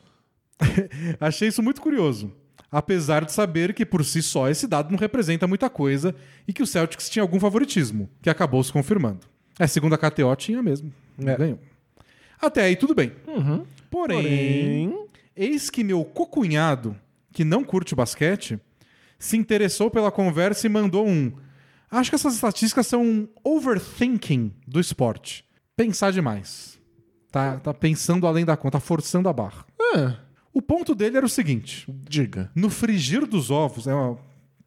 Achei isso muito curioso. Apesar de saber que por si só esse dado não representa muita coisa e que o Celtics tinha algum favoritismo, que acabou se confirmando. É, segundo a KTO, tinha mesmo. É. Ganhou. Até aí tudo bem. Porém, Porém, eis que meu cocunhado, que não curte basquete, se interessou pela conversa e mandou um. Acho que essas estatísticas são um overthinking do esporte. Pensar demais. Tá, tá pensando além da conta, tá forçando a barra. ah, O ponto dele era o seguinte: diga. no frigir dos ovos, é uma...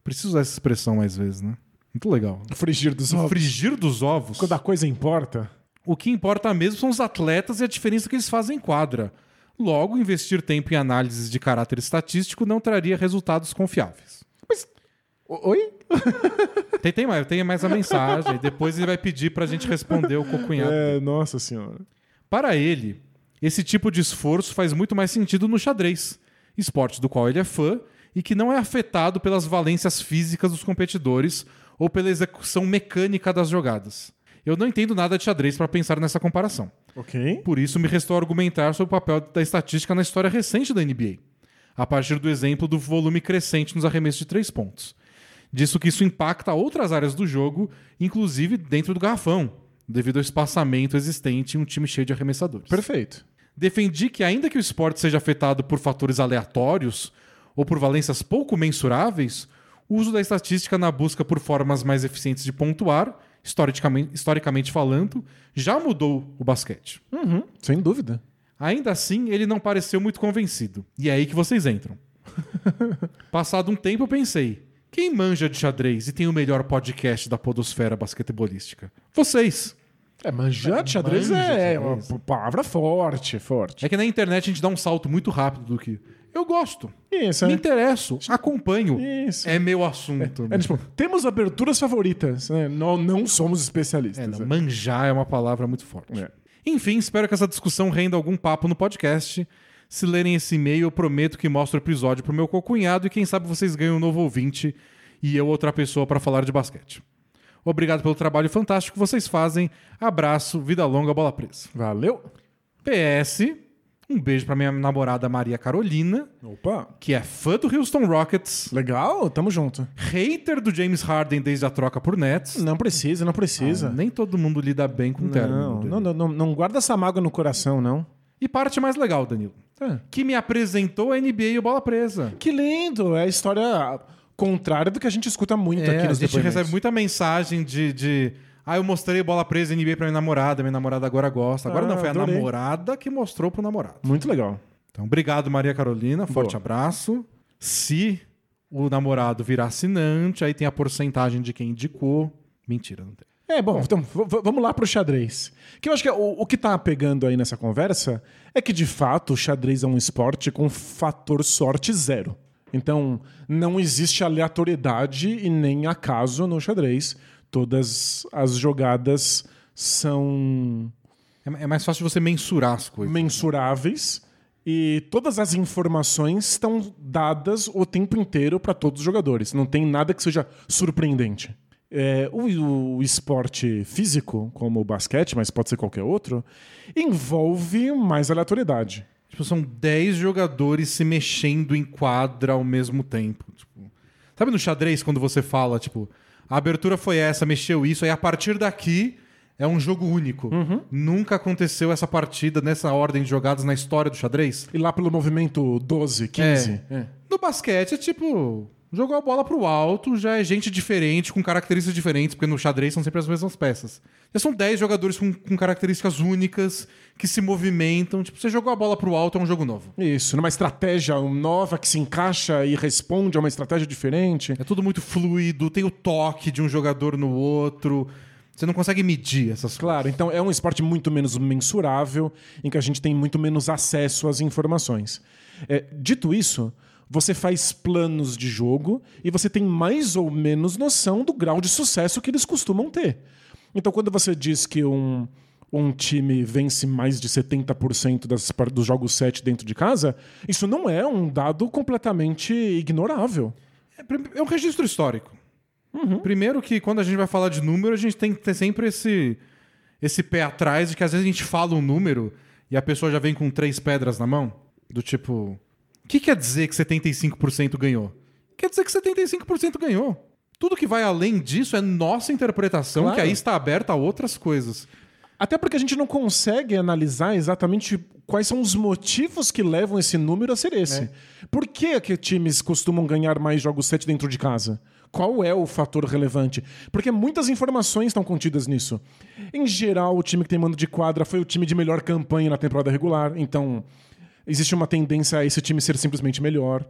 preciso usar essa expressão mais vezes, né? Muito legal. Frigir dos No ovos. frigir dos ovos, Quando a coisa importa. o que importa mesmo são os atletas e a diferença que eles fazem em quadra. Logo, investir tempo em análises de caráter estatístico não traria resultados confiáveis. Oi? Tem, tem mais, tem mais a mensagem, depois ele vai pedir pra gente responder o cocunhado. É, nossa senhora. Para ele, esse tipo de esforço faz muito mais sentido no xadrez, esporte do qual ele é fã e que não é afetado pelas valências físicas dos competidores ou pela execução mecânica das jogadas. Eu não entendo nada de xadrez para pensar nessa comparação. Ok. Por isso, me restou argumentar sobre o papel da estatística na história recente da NBA, a partir do exemplo do volume crescente nos arremessos de três pontos. Disso que isso impacta outras áreas do jogo, inclusive dentro do garrafão, devido ao espaçamento existente em um time cheio de arremessadores. Perfeito. Defendi que, ainda que o esporte seja afetado por fatores aleatórios ou por valências pouco mensuráveis, o uso da estatística na busca por formas mais eficientes de pontuar, historicamente, historicamente falando, já mudou o basquete. Uhum, sem dúvida. Ainda assim, ele não pareceu muito convencido. E é aí que vocês entram. Passado um tempo, eu pensei: quem manja de xadrez e tem o melhor podcast da podosfera basquetebolística? Vocês. É, manjante xadrez Manja é, é xadrez. uma palavra forte, forte. É que na internet a gente dá um salto muito rápido do que. Eu gosto, Isso, me é. interesso, acompanho. Isso. É meu assunto. É, tipo, temos aberturas favoritas, né? Não, não somos É, especialistas. não, né? manjar é uma palavra muito forte. É. Enfim, espero que essa discussão renda algum papo no podcast. Se lerem esse e-mail, eu prometo que mostro o episódio pro meu cocunhado e quem sabe vocês ganham um novo ouvinte e eu outra pessoa para falar de basquete. Obrigado pelo trabalho fantástico que vocês fazem. Abraço, vida longa, bola presa. Valeu. PS, Um beijo pra minha namorada Maria Carolina, Opa. que é fã do Houston Rockets, Legal, tamo junto. hater do James Harden desde a troca por Nets. Não precisa, não precisa. Ah, nem todo mundo lida bem com o término. não, não, não, não guarda essa mágoa no coração, não. E parte mais legal, Danilo. É. Que me apresentou a NBA e o Bola Presa. Que lindo! É a história contrária do que a gente escuta muito É, aqui a nos gente depoimentos. recebe muita mensagem de, de. Ah, eu mostrei bola presa NBA pra minha namorada, minha namorada agora gosta. Agora Ah, não, foi adorei. a namorada que mostrou pro namorado. Muito legal. Então, obrigado, Maria Carolina. Forte Boa. abraço. Se o namorado virar assinante, aí tem a porcentagem de quem indicou. Mentira, não tem. É, bom, então vamos lá pro xadrez. Que eu acho que o, o que tá pegando aí nessa conversa é que, de fato, o xadrez é um esporte com fator sorte zero. Então, não existe aleatoriedade e nem acaso no xadrez. Todas as jogadas são É, é mais fácil você mensurar as coisas. mensuráveis e todas as informações estão dadas o tempo inteiro para todos os jogadores. Não tem nada que seja surpreendente. É, o, o esporte físico, como o basquete, mas pode ser qualquer outro, envolve mais aleatoriedade. Tipo, são 10 jogadores se mexendo em quadra ao mesmo tempo. Tipo, sabe no xadrez, quando você fala, tipo, a abertura foi essa, mexeu isso, aí a partir daqui é um jogo único. Nunca aconteceu essa partida nessa ordem de jogadas na história do xadrez. E lá pelo movimento 12, 15. é. No basquete é tipo. Jogou a bola pro alto, já é gente diferente, com características diferentes, porque no xadrez são sempre as mesmas peças. Já são 10 jogadores com, com características únicas, que se movimentam. Tipo, você jogou a bola pro alto, é um jogo novo. Isso, numa estratégia nova que se encaixa e responde a uma estratégia diferente. É tudo muito fluido, tem o toque de um jogador no outro. Você não consegue medir essas coisas. Claro, então é um esporte muito menos mensurável, em que a gente tem muito menos acesso às informações. É, dito isso, você faz planos de jogo e você tem mais ou menos noção do grau de sucesso que eles costumam ter. Então, quando você diz que um, um time vence mais de 70% das, dos jogos 7 dentro de casa, isso não é um dado completamente ignorável. É, é um registro histórico. Primeiro que quando a gente vai falar de número, a gente tem que ter sempre esse, esse pé atrás de que às vezes a gente fala um número e a pessoa já vem com três pedras na mão. Do tipo, o que quer dizer que 75% ganhou? Quer dizer que 75% ganhou. Tudo que vai além disso é nossa interpretação, Claro. que aí está aberta a outras coisas. Até porque a gente não consegue analisar exatamente quais são os motivos que levam esse número a ser esse. Por que, que times costumam ganhar mais jogos 7 dentro de casa? Qual é o fator relevante? Porque muitas informações estão contidas nisso. Em geral, o time que tem mando de quadra foi o time de melhor campanha na temporada regular, então existe uma tendência a esse time ser simplesmente melhor.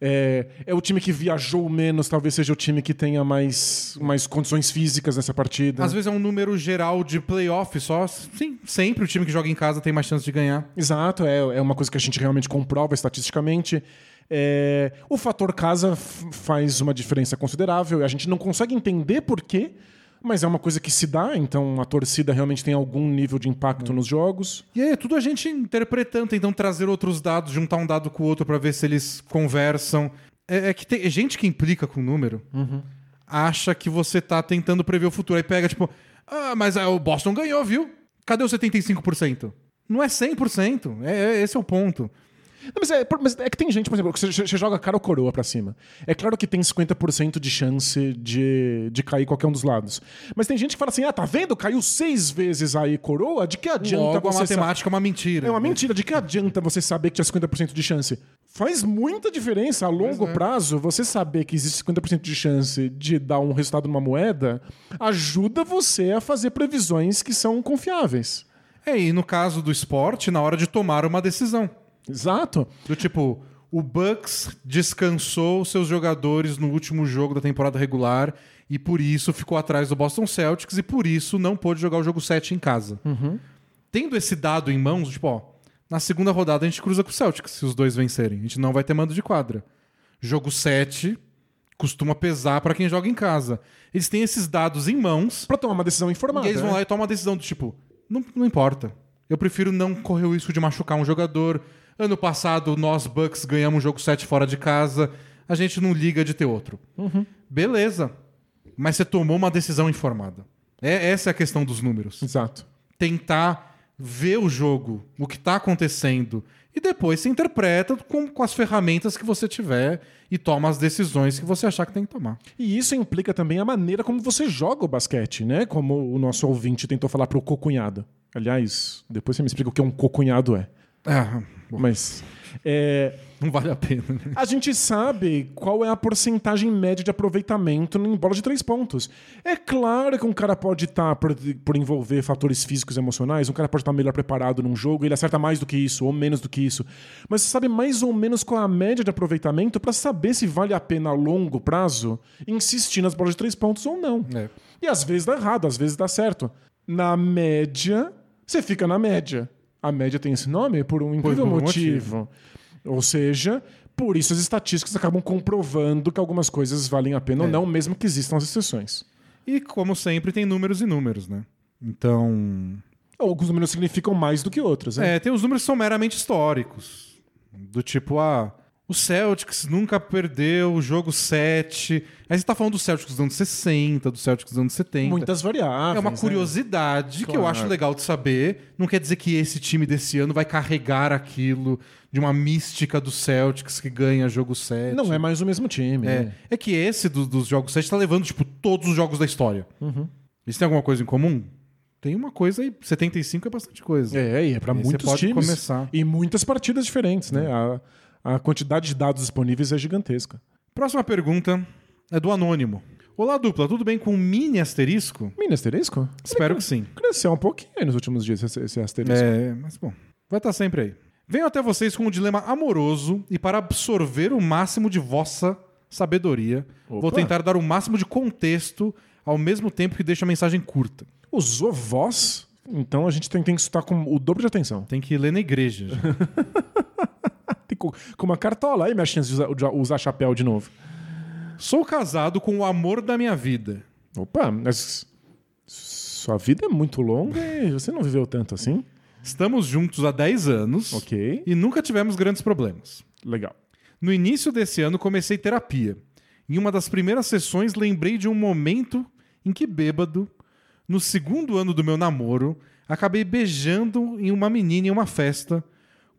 É, é o time que viajou menos, talvez seja o time que tenha mais, mais condições físicas nessa partida. Às vezes é um número geral de playoff só. Sim, sempre o time que joga em casa tem mais chance de ganhar. Exato, é, é uma coisa que a gente realmente comprova estatisticamente. É, o fator casa faz uma diferença considerável. A gente não consegue entender por quê, mas é uma coisa que se dá, então a torcida realmente tem algum nível de impacto nos jogos. E aí é tudo a gente interpretando, tentando trazer outros dados, juntar um dado com o outro pra ver se eles conversam. É, é que tem é gente que implica com o número acha que você tá tentando prever o futuro. Aí pega, tipo, ah, mas ah, o Boston ganhou, viu? Cadê os 75%? Não é 100%. É, é, esse é o ponto. Não, mas, é, mas é que tem gente, por exemplo, que você, você joga cara ou coroa pra cima. É claro que tem 50% de chance de, de cair qualquer um dos lados. Mas tem gente que fala assim: ah, tá vendo? Caiu seis vezes aí coroa, de que adianta Logo, a você. sa- matemática é uma mentira. É uma mentira. De que adianta você saber que tinha 50% de chance? Faz muita diferença a longo prazo você saber que existe 50% de chance de dar um resultado numa moeda. Ajuda você a fazer previsões que são confiáveis. É, e no caso do esporte, na hora de tomar uma decisão. Exato. Do tipo, o Bucks descansou seus jogadores no último jogo da temporada regular e por isso ficou atrás do Boston Celtics e por isso não pôde jogar o jogo 7 em casa. Tendo esse dado em mãos, tipo, ó, na segunda rodada a gente cruza com o Celtics se os dois vencerem. A gente não vai ter mando de quadra. Jogo 7 costuma pesar pra quem joga em casa. Eles têm esses dados em mãos Pra tomar uma decisão informada. e eles vão né? lá e tomam uma decisão do tipo, não, não importa. Eu prefiro não correr o risco de machucar um jogador. Ano passado, nós, Bucks, ganhamos um jogo 7 fora de casa. A gente não liga de ter outro. Beleza. Mas você tomou uma decisão informada. É, essa é a questão dos números. Exato. Tentar vê o jogo, o que tá acontecendo, e depois você interpreta com, com as ferramentas que você tiver e toma as decisões que você achar que tem que tomar. E isso implica também a maneira como você joga o basquete, né? Como o nosso ouvinte tentou falar pro cocunhado. Aliás, depois você me explica o que um cocunhado é. Ah, Mas. é, não vale a pena. Né? a gente sabe qual é a porcentagem média de aproveitamento em bola de três pontos. É claro que um cara pode estar, por, por envolver fatores físicos e emocionais, um cara pode estar melhor preparado num jogo, ele acerta mais do que isso ou menos do que isso. Mas você sabe mais ou menos qual é a média de aproveitamento para saber se vale a pena a longo prazo insistir nas bolas de três pontos ou não. É. E às vezes dá errado, às vezes dá certo. Na média, você fica na média. A média tem esse nome por um incrível por um motivo. Ou seja, por isso as estatísticas acabam comprovando que algumas coisas valem a pena ou É. não, mesmo que existam as exceções. E como sempre, tem números e números, né? Então. Alguns números significam mais do que outros. né? É, tem os números que são meramente históricos. Do tipo, ah, o Celtics nunca perdeu o jogo 7. Aí você tá falando do Celtics dos anos 60, do Celtics dos anos 70. Muitas variáveis. É uma né? curiosidade que eu acho legal de saber. Não quer dizer que esse time desse ano vai carregar aquilo de uma mística do Celtics que ganha jogo 7. Não é mais o mesmo time. É, né? é que esse do- dos jogos 7 tá levando, tipo, todos os jogos da história. Uhum. Isso tem alguma coisa em comum? Tem uma coisa aí. 75 é bastante coisa. É, e é pra Aí você muitos pode times. começar. E muitas partidas diferentes, né? A, a quantidade de dados disponíveis é gigantesca. Próxima pergunta é do Anônimo. Olá, dupla, tudo bem com mini asterisco? Mini asterisco? Espero que sim. Cresceu um pouquinho aí nos últimos dias esse, esse asterisco. É, mas bom, vai estar sempre aí. Venho até vocês com um dilema amoroso e para absorver o máximo de vossa sabedoria, vou Opa. tentar dar o máximo de contexto ao mesmo tempo que deixo a mensagem curta. Usou voz, então a gente tem, tem que estar com o dobro de atenção. Tem que ler na igreja. com, com uma cartola aí, minha chance de usar, de usar chapéu de novo. Sou casado com o amor da minha vida. Opa, mas sua vida é muito longa e você não viveu tanto assim? Estamos juntos há 10 anos Ok, e nunca tivemos grandes problemas. legal. No início desse ano comecei terapia. Em uma das primeiras sessões lembrei de um momento em que bêbado, no segundo ano do meu namoro, acabei beijando em uma menina em uma festa,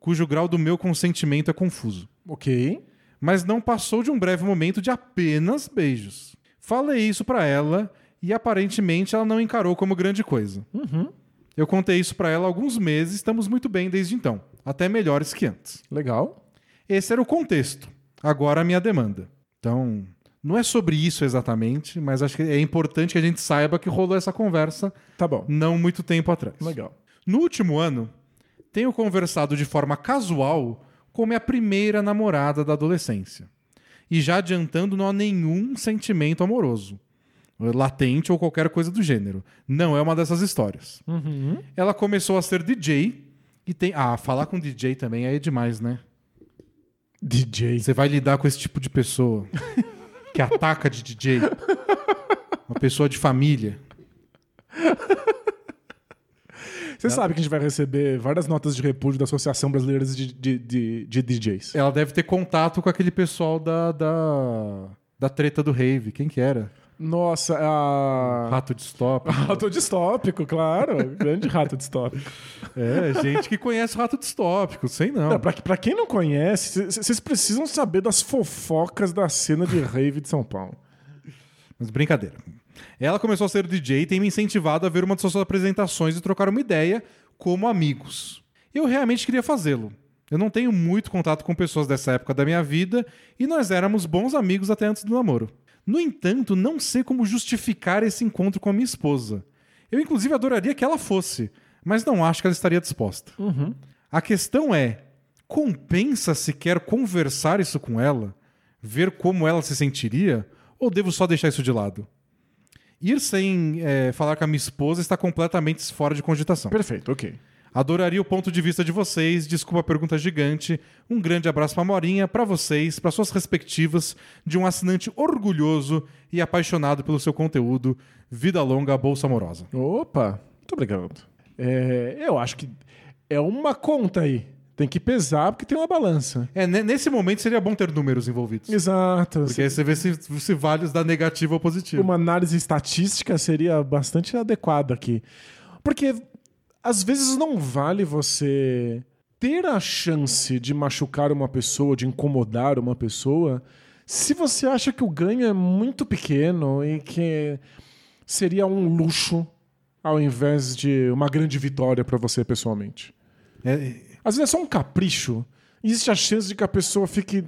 cujo grau do meu consentimento é confuso. Ok. Mas não passou de um breve momento de apenas beijos. Falei isso pra ela e aparentemente ela não encarou como grande coisa. Eu contei isso pra ela há alguns meses, estamos muito bem desde então, até melhores que antes. Legal. Esse era o contexto. Agora a minha demanda. Então, não é sobre isso exatamente, mas acho que é importante que a gente saiba que rolou essa conversa Tá bom. não muito tempo atrás. Legal. No último ano, tenho conversado de forma casual com minha primeira namorada da adolescência. E já adiantando, não há nenhum sentimento amoroso, latente ou qualquer coisa do gênero. Não é uma dessas histórias. Ela começou a ser DJ e tem. Ah, falar com DJ também aí é demais, né? DJ. Você vai lidar com esse tipo de pessoa que ataca de DJ. Uma pessoa de família. Você sabe que a gente vai receber várias notas de repúdio da Associação Brasileira de, de, de, de DJs. Ela deve ter contato com aquele pessoal da, da, da treta do rave. Quem que era? Nossa, a. Rato distópico. Rato distópico, claro. Grande rato distópico. É, gente que conhece rato distópico. Sei não. Não, pra, pra quem não conhece, vocês precisam saber das fofocas da cena de rave de São Paulo. Mas brincadeira. Ela começou a ser DJ e tem me incentivado a ver uma de suas apresentações e trocar uma ideia como amigos. Eu realmente queria fazê-lo. Eu não tenho muito contato com pessoas dessa época da minha vida e nós éramos bons amigos até antes do namoro. No entanto, não sei como justificar esse encontro com a minha esposa. Eu, inclusive, adoraria que ela fosse, mas não acho que ela estaria disposta. A questão é: compensa sequer conversar isso com ela? Ver como ela se sentiria? Ou devo só deixar isso de lado? Ir sem é, falar com a minha esposa está completamente fora de cogitação. Perfeito, ok. Adoraria o ponto de vista de vocês. Desculpa a pergunta gigante. Um grande abraço pra Morinha, pra vocês, para suas respectivas, de um assinante orgulhoso e apaixonado pelo seu conteúdo. Vida longa, bolsa amorosa. Opa, muito obrigado. É, eu acho que é uma conta aí. Tem que pesar porque tem uma balança. É, ne- nesse momento seria bom ter números envolvidos. Exato. Porque aí você vê se, se vale os da negativo ou positivo. Uma análise estatística seria bastante adequada aqui. Porque às vezes não vale você ter a chance de machucar uma pessoa, de incomodar uma pessoa, se você acha que o ganho é muito pequeno e que seria um luxo ao invés de uma grande vitória pra você pessoalmente. É, Às vezes é só um capricho. Existe a chance de que a pessoa fique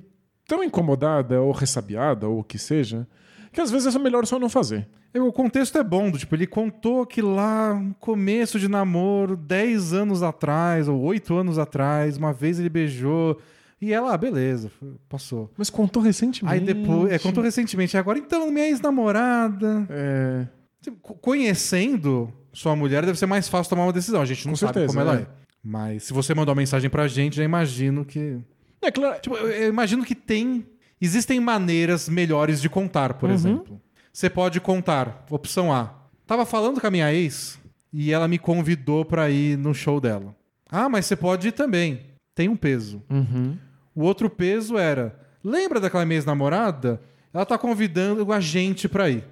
tão incomodada ou ressabiada ou o que seja, que às vezes é melhor só não fazer. É, O contexto é bom, do tipo, ele contou que lá no começo de namoro, 10 anos atrás, ou 8 anos atrás, uma vez ele beijou. E ela, ah, beleza, passou. Mas contou recentemente. Aí depois, é, contou recentemente, agora então, minha ex-namorada. É, Tipo, co- Conhecendo sua mulher, deve ser mais fácil tomar uma decisão. A gente não Com sabe certeza, como ela é. é. Mas se você mandou uma mensagem pra gente, já imagino que. é claro. Tipo, eu, imagino que tem. Existem maneiras melhores de contar, por exemplo. Você pode contar, opção A. Tava falando com a minha ex e ela me convidou pra ir no show dela. Ah, mas você pode ir também. Tem um peso. Uhum. O outro peso era: lembra daquela minha ex-namorada? Ela tá convidando a gente pra ir.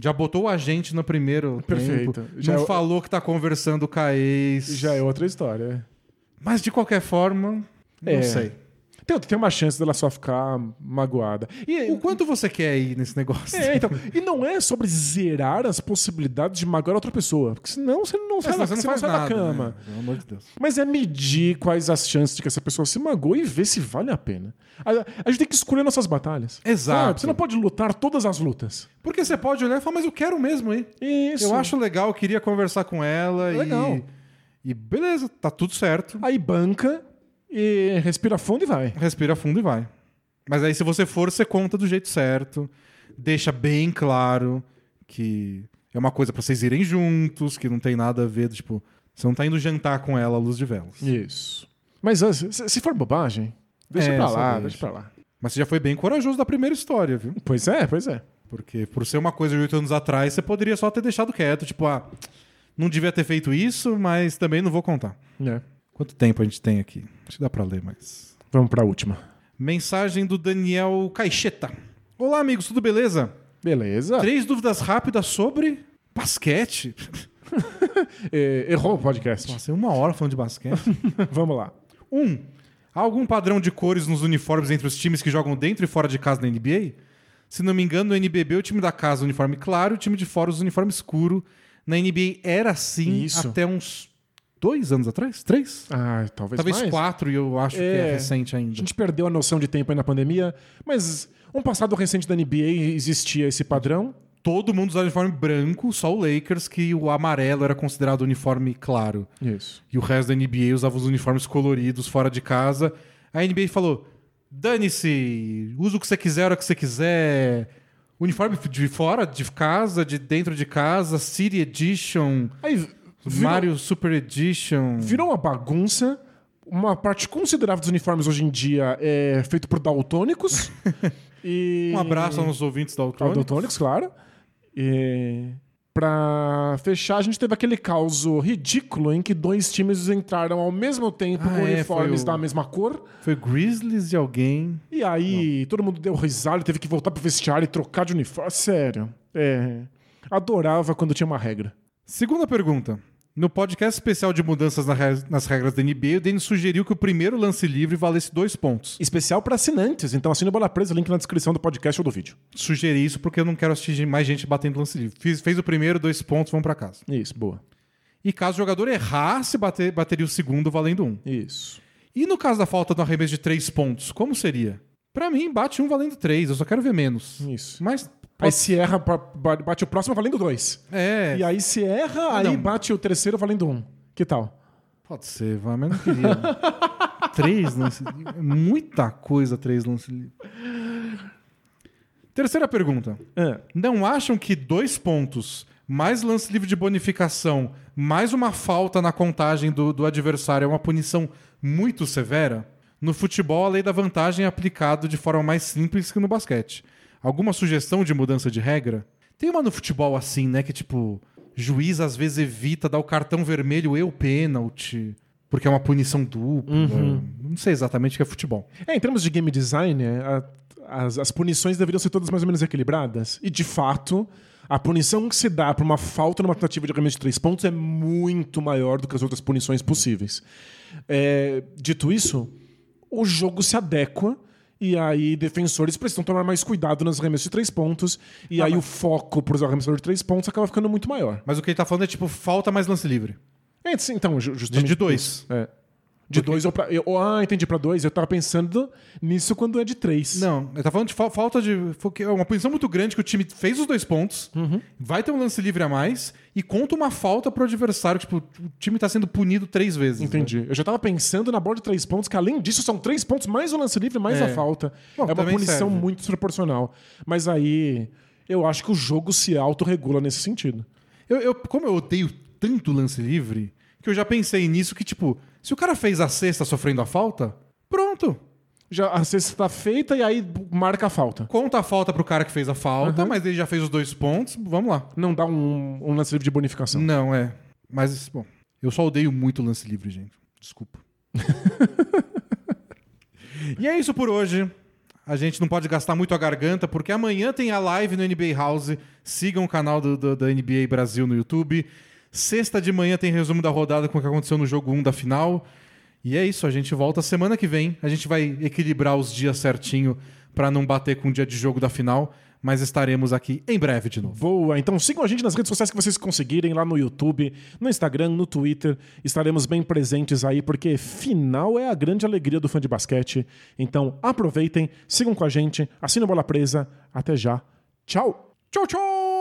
Já botou a gente no primeiro Perfeito. tempo. Já não é- falou que tá conversando com a ex. Já é outra história. Mas de qualquer forma, não É. sei. Tem, tem uma chance dela só ficar magoada. E, O quanto você quer ir nesse negócio? é, então, e não é sobre zerar as possibilidades de magoar outra pessoa. Porque senão você não sai, Mas da, você não você faz sai da nada, cama. né? Pelo amor de Deus. Mas é medir quais as chances de que essa pessoa se magoe e ver se vale a pena. A, a gente tem que escolher nossas batalhas. Exato. Sabe? Você não pode lutar todas as lutas. Porque você pode olhar e falar, mas eu quero mesmo ir. Isso. Eu acho legal, eu queria conversar com ela Legal. e. E beleza, tá tudo certo. Aí banca e respira fundo e vai. Respira fundo e vai. Mas aí, se você for, você conta do jeito certo. Deixa bem claro que é uma coisa pra vocês irem juntos, que não tem nada a ver, tipo, você não tá indo jantar com ela à luz de velas. Isso. Mas se, for bobagem, deixa É, pra lá, deixa. deixa pra lá. Mas você já foi bem corajoso da primeira história, viu? Pois é, pois é. Porque por ser uma coisa de oito anos atrás, você poderia só ter deixado quieto. Tipo, ah, não devia ter feito isso, mas também não vou contar. É. Quanto tempo a gente tem aqui? Acho que dá pra ler, mas. Vamos pra última. Mensagem do Daniel Caixeta. Olá, amigos, tudo beleza? Beleza. Três dúvidas rápidas sobre basquete. É, errou o podcast. Nossa, é uma hora falando de basquete. Vamos lá. um, há algum padrão de cores nos uniformes entre os times que jogam dentro e fora de casa na NBA? Se não me engano, no NBB o time da casa o uniforme claro, o time de fora os uniforme escuro. Na NBA era assim Isso. até uns dois anos atrás? Três? Ah, talvez, Talvez mais. quatro, e eu acho que é É. recente A ainda. gente perdeu a noção de tempo aí na pandemia, mas um passado recente da NBA existia esse padrão. Todo mundo usava uniforme branco, só o Lakers, que o amarelo era considerado uniforme claro. Isso. E o resto da NBA usava os uniformes coloridos fora de casa. A NBA falou: dane-se, usa o que você quiser, a hora que você quiser. Uniforme de fora de casa, de dentro de casa, City Edition, Aí virou, Mario Super Edition. virou uma bagunça. Uma parte considerável dos uniformes hoje em dia é feito por daltônicos. e... Um abraço aos ouvintes da Ao Outrone. Daltonics, claro. E pra fechar, a gente teve aquele caos ridículo em que dois times entraram ao mesmo tempo Ah, com é, uniformes o- da mesma cor. Foi Grizzlies de alguém. E aí todo mundo deu risada teve que voltar pro vestiário e trocar de uniforme. Sério. É. Adorava quando tinha uma regra. Segunda pergunta. No podcast especial de mudanças nas regras da NBA, o Denis sugeriu que o primeiro lance livre valesse dois pontos. Especial pra assinantes, então assina o Bola Presa, link na descrição do podcast ou do vídeo. Sugeri isso porque eu não quero assistir mais gente batendo lance livre. Fiz, fez o primeiro, dois pontos, vão pra casa. Isso, boa. E caso o jogador errasse, bater, bateria o segundo valendo um. Isso. E no caso da falta do arremesso de três pontos, como seria? Pra mim, bate um valendo três, eu só quero ver menos. Isso. Mas. Aí se erra, bate o próximo valendo dois. É. E aí se erra, aí não. bate o terceiro valendo um. Que tal? Pode ser, vai, mas não queria. três lance livre. é Muita coisa, três lance livre. Terceira pergunta. É. Não acham que dois pontos, mais lance livre de bonificação, mais uma falta na contagem do, do adversário é uma punição muito severa? No futebol, a lei da vantagem é aplicada de forma mais simples que no basquete. Alguma sugestão de mudança de regra? Tem uma no futebol assim, né? Que tipo, juiz às vezes evita dar o cartão vermelho e o pênalti, porque é uma punição dupla. Não sei exatamente o que é futebol. É, em termos de game design, é, a- as, as punições deveriam ser todas mais ou menos equilibradas. E, de fato, A punição que se dá para uma falta numa tentativa de arremesso de três pontos é muito maior do que as outras punições possíveis. É, dito isso, o jogo se adequa e aí defensores precisam tomar mais cuidado nos arremessos de três pontos e aí o foco para os arremessadores de três pontos acaba ficando muito maior. Mas o que ele tá falando é tipo, falta mais lance livre. É, sim, então, ju- justamente De- de dois. É. De dois ou pra. eu- ah, entendi, pra dois. Eu tava pensando nisso quando é de três. Não, ele tá falando de fa- falta de. É uma punição muito grande que o time fez os dois pontos, vai ter um lance livre a mais e conta uma falta pro adversário. Tipo, o time tá sendo punido três vezes. né? Entendi. Eu já tava pensando na bola de três pontos, que além disso são três pontos mais o lance livre, mais É. a falta. Bom, é uma punição serve. muito desproporcional. Mas aí eu acho que o jogo se autorregula nesse sentido. Eu, eu- como eu odeio tanto lance livre, que eu já pensei nisso que, tipo, se o cara fez a sexta sofrendo a falta, pronto. Já a cesta tá feita e aí marca a falta. Conta a falta pro cara que fez a falta, mas ele já fez os dois pontos, vamos lá. Não dá um, um lance livre de bonificação. Não, é. Mas, bom, eu só odeio muito lance livre, gente. Desculpa. e é isso por hoje. A gente não pode gastar muito a garganta, porque amanhã tem a live no NBA House. Sigam o canal do, do- da NBA Brasil no YouTube. Sexta de manhã tem resumo da rodada com o que aconteceu no jogo 1 da final. E é isso, a gente volta semana que vem. A gente vai equilibrar os dias certinho para não bater com o dia de jogo da final, mas estaremos aqui em breve de novo. Boa, então sigam a gente nas redes sociais que vocês conseguirem, lá no YouTube, no Instagram, no Twitter. Estaremos bem presentes aí, porque final é a grande alegria do fã de basquete. Então aproveitem, sigam com a gente, assinem a bola presa. Até já. Tchau! Tchau, tchau!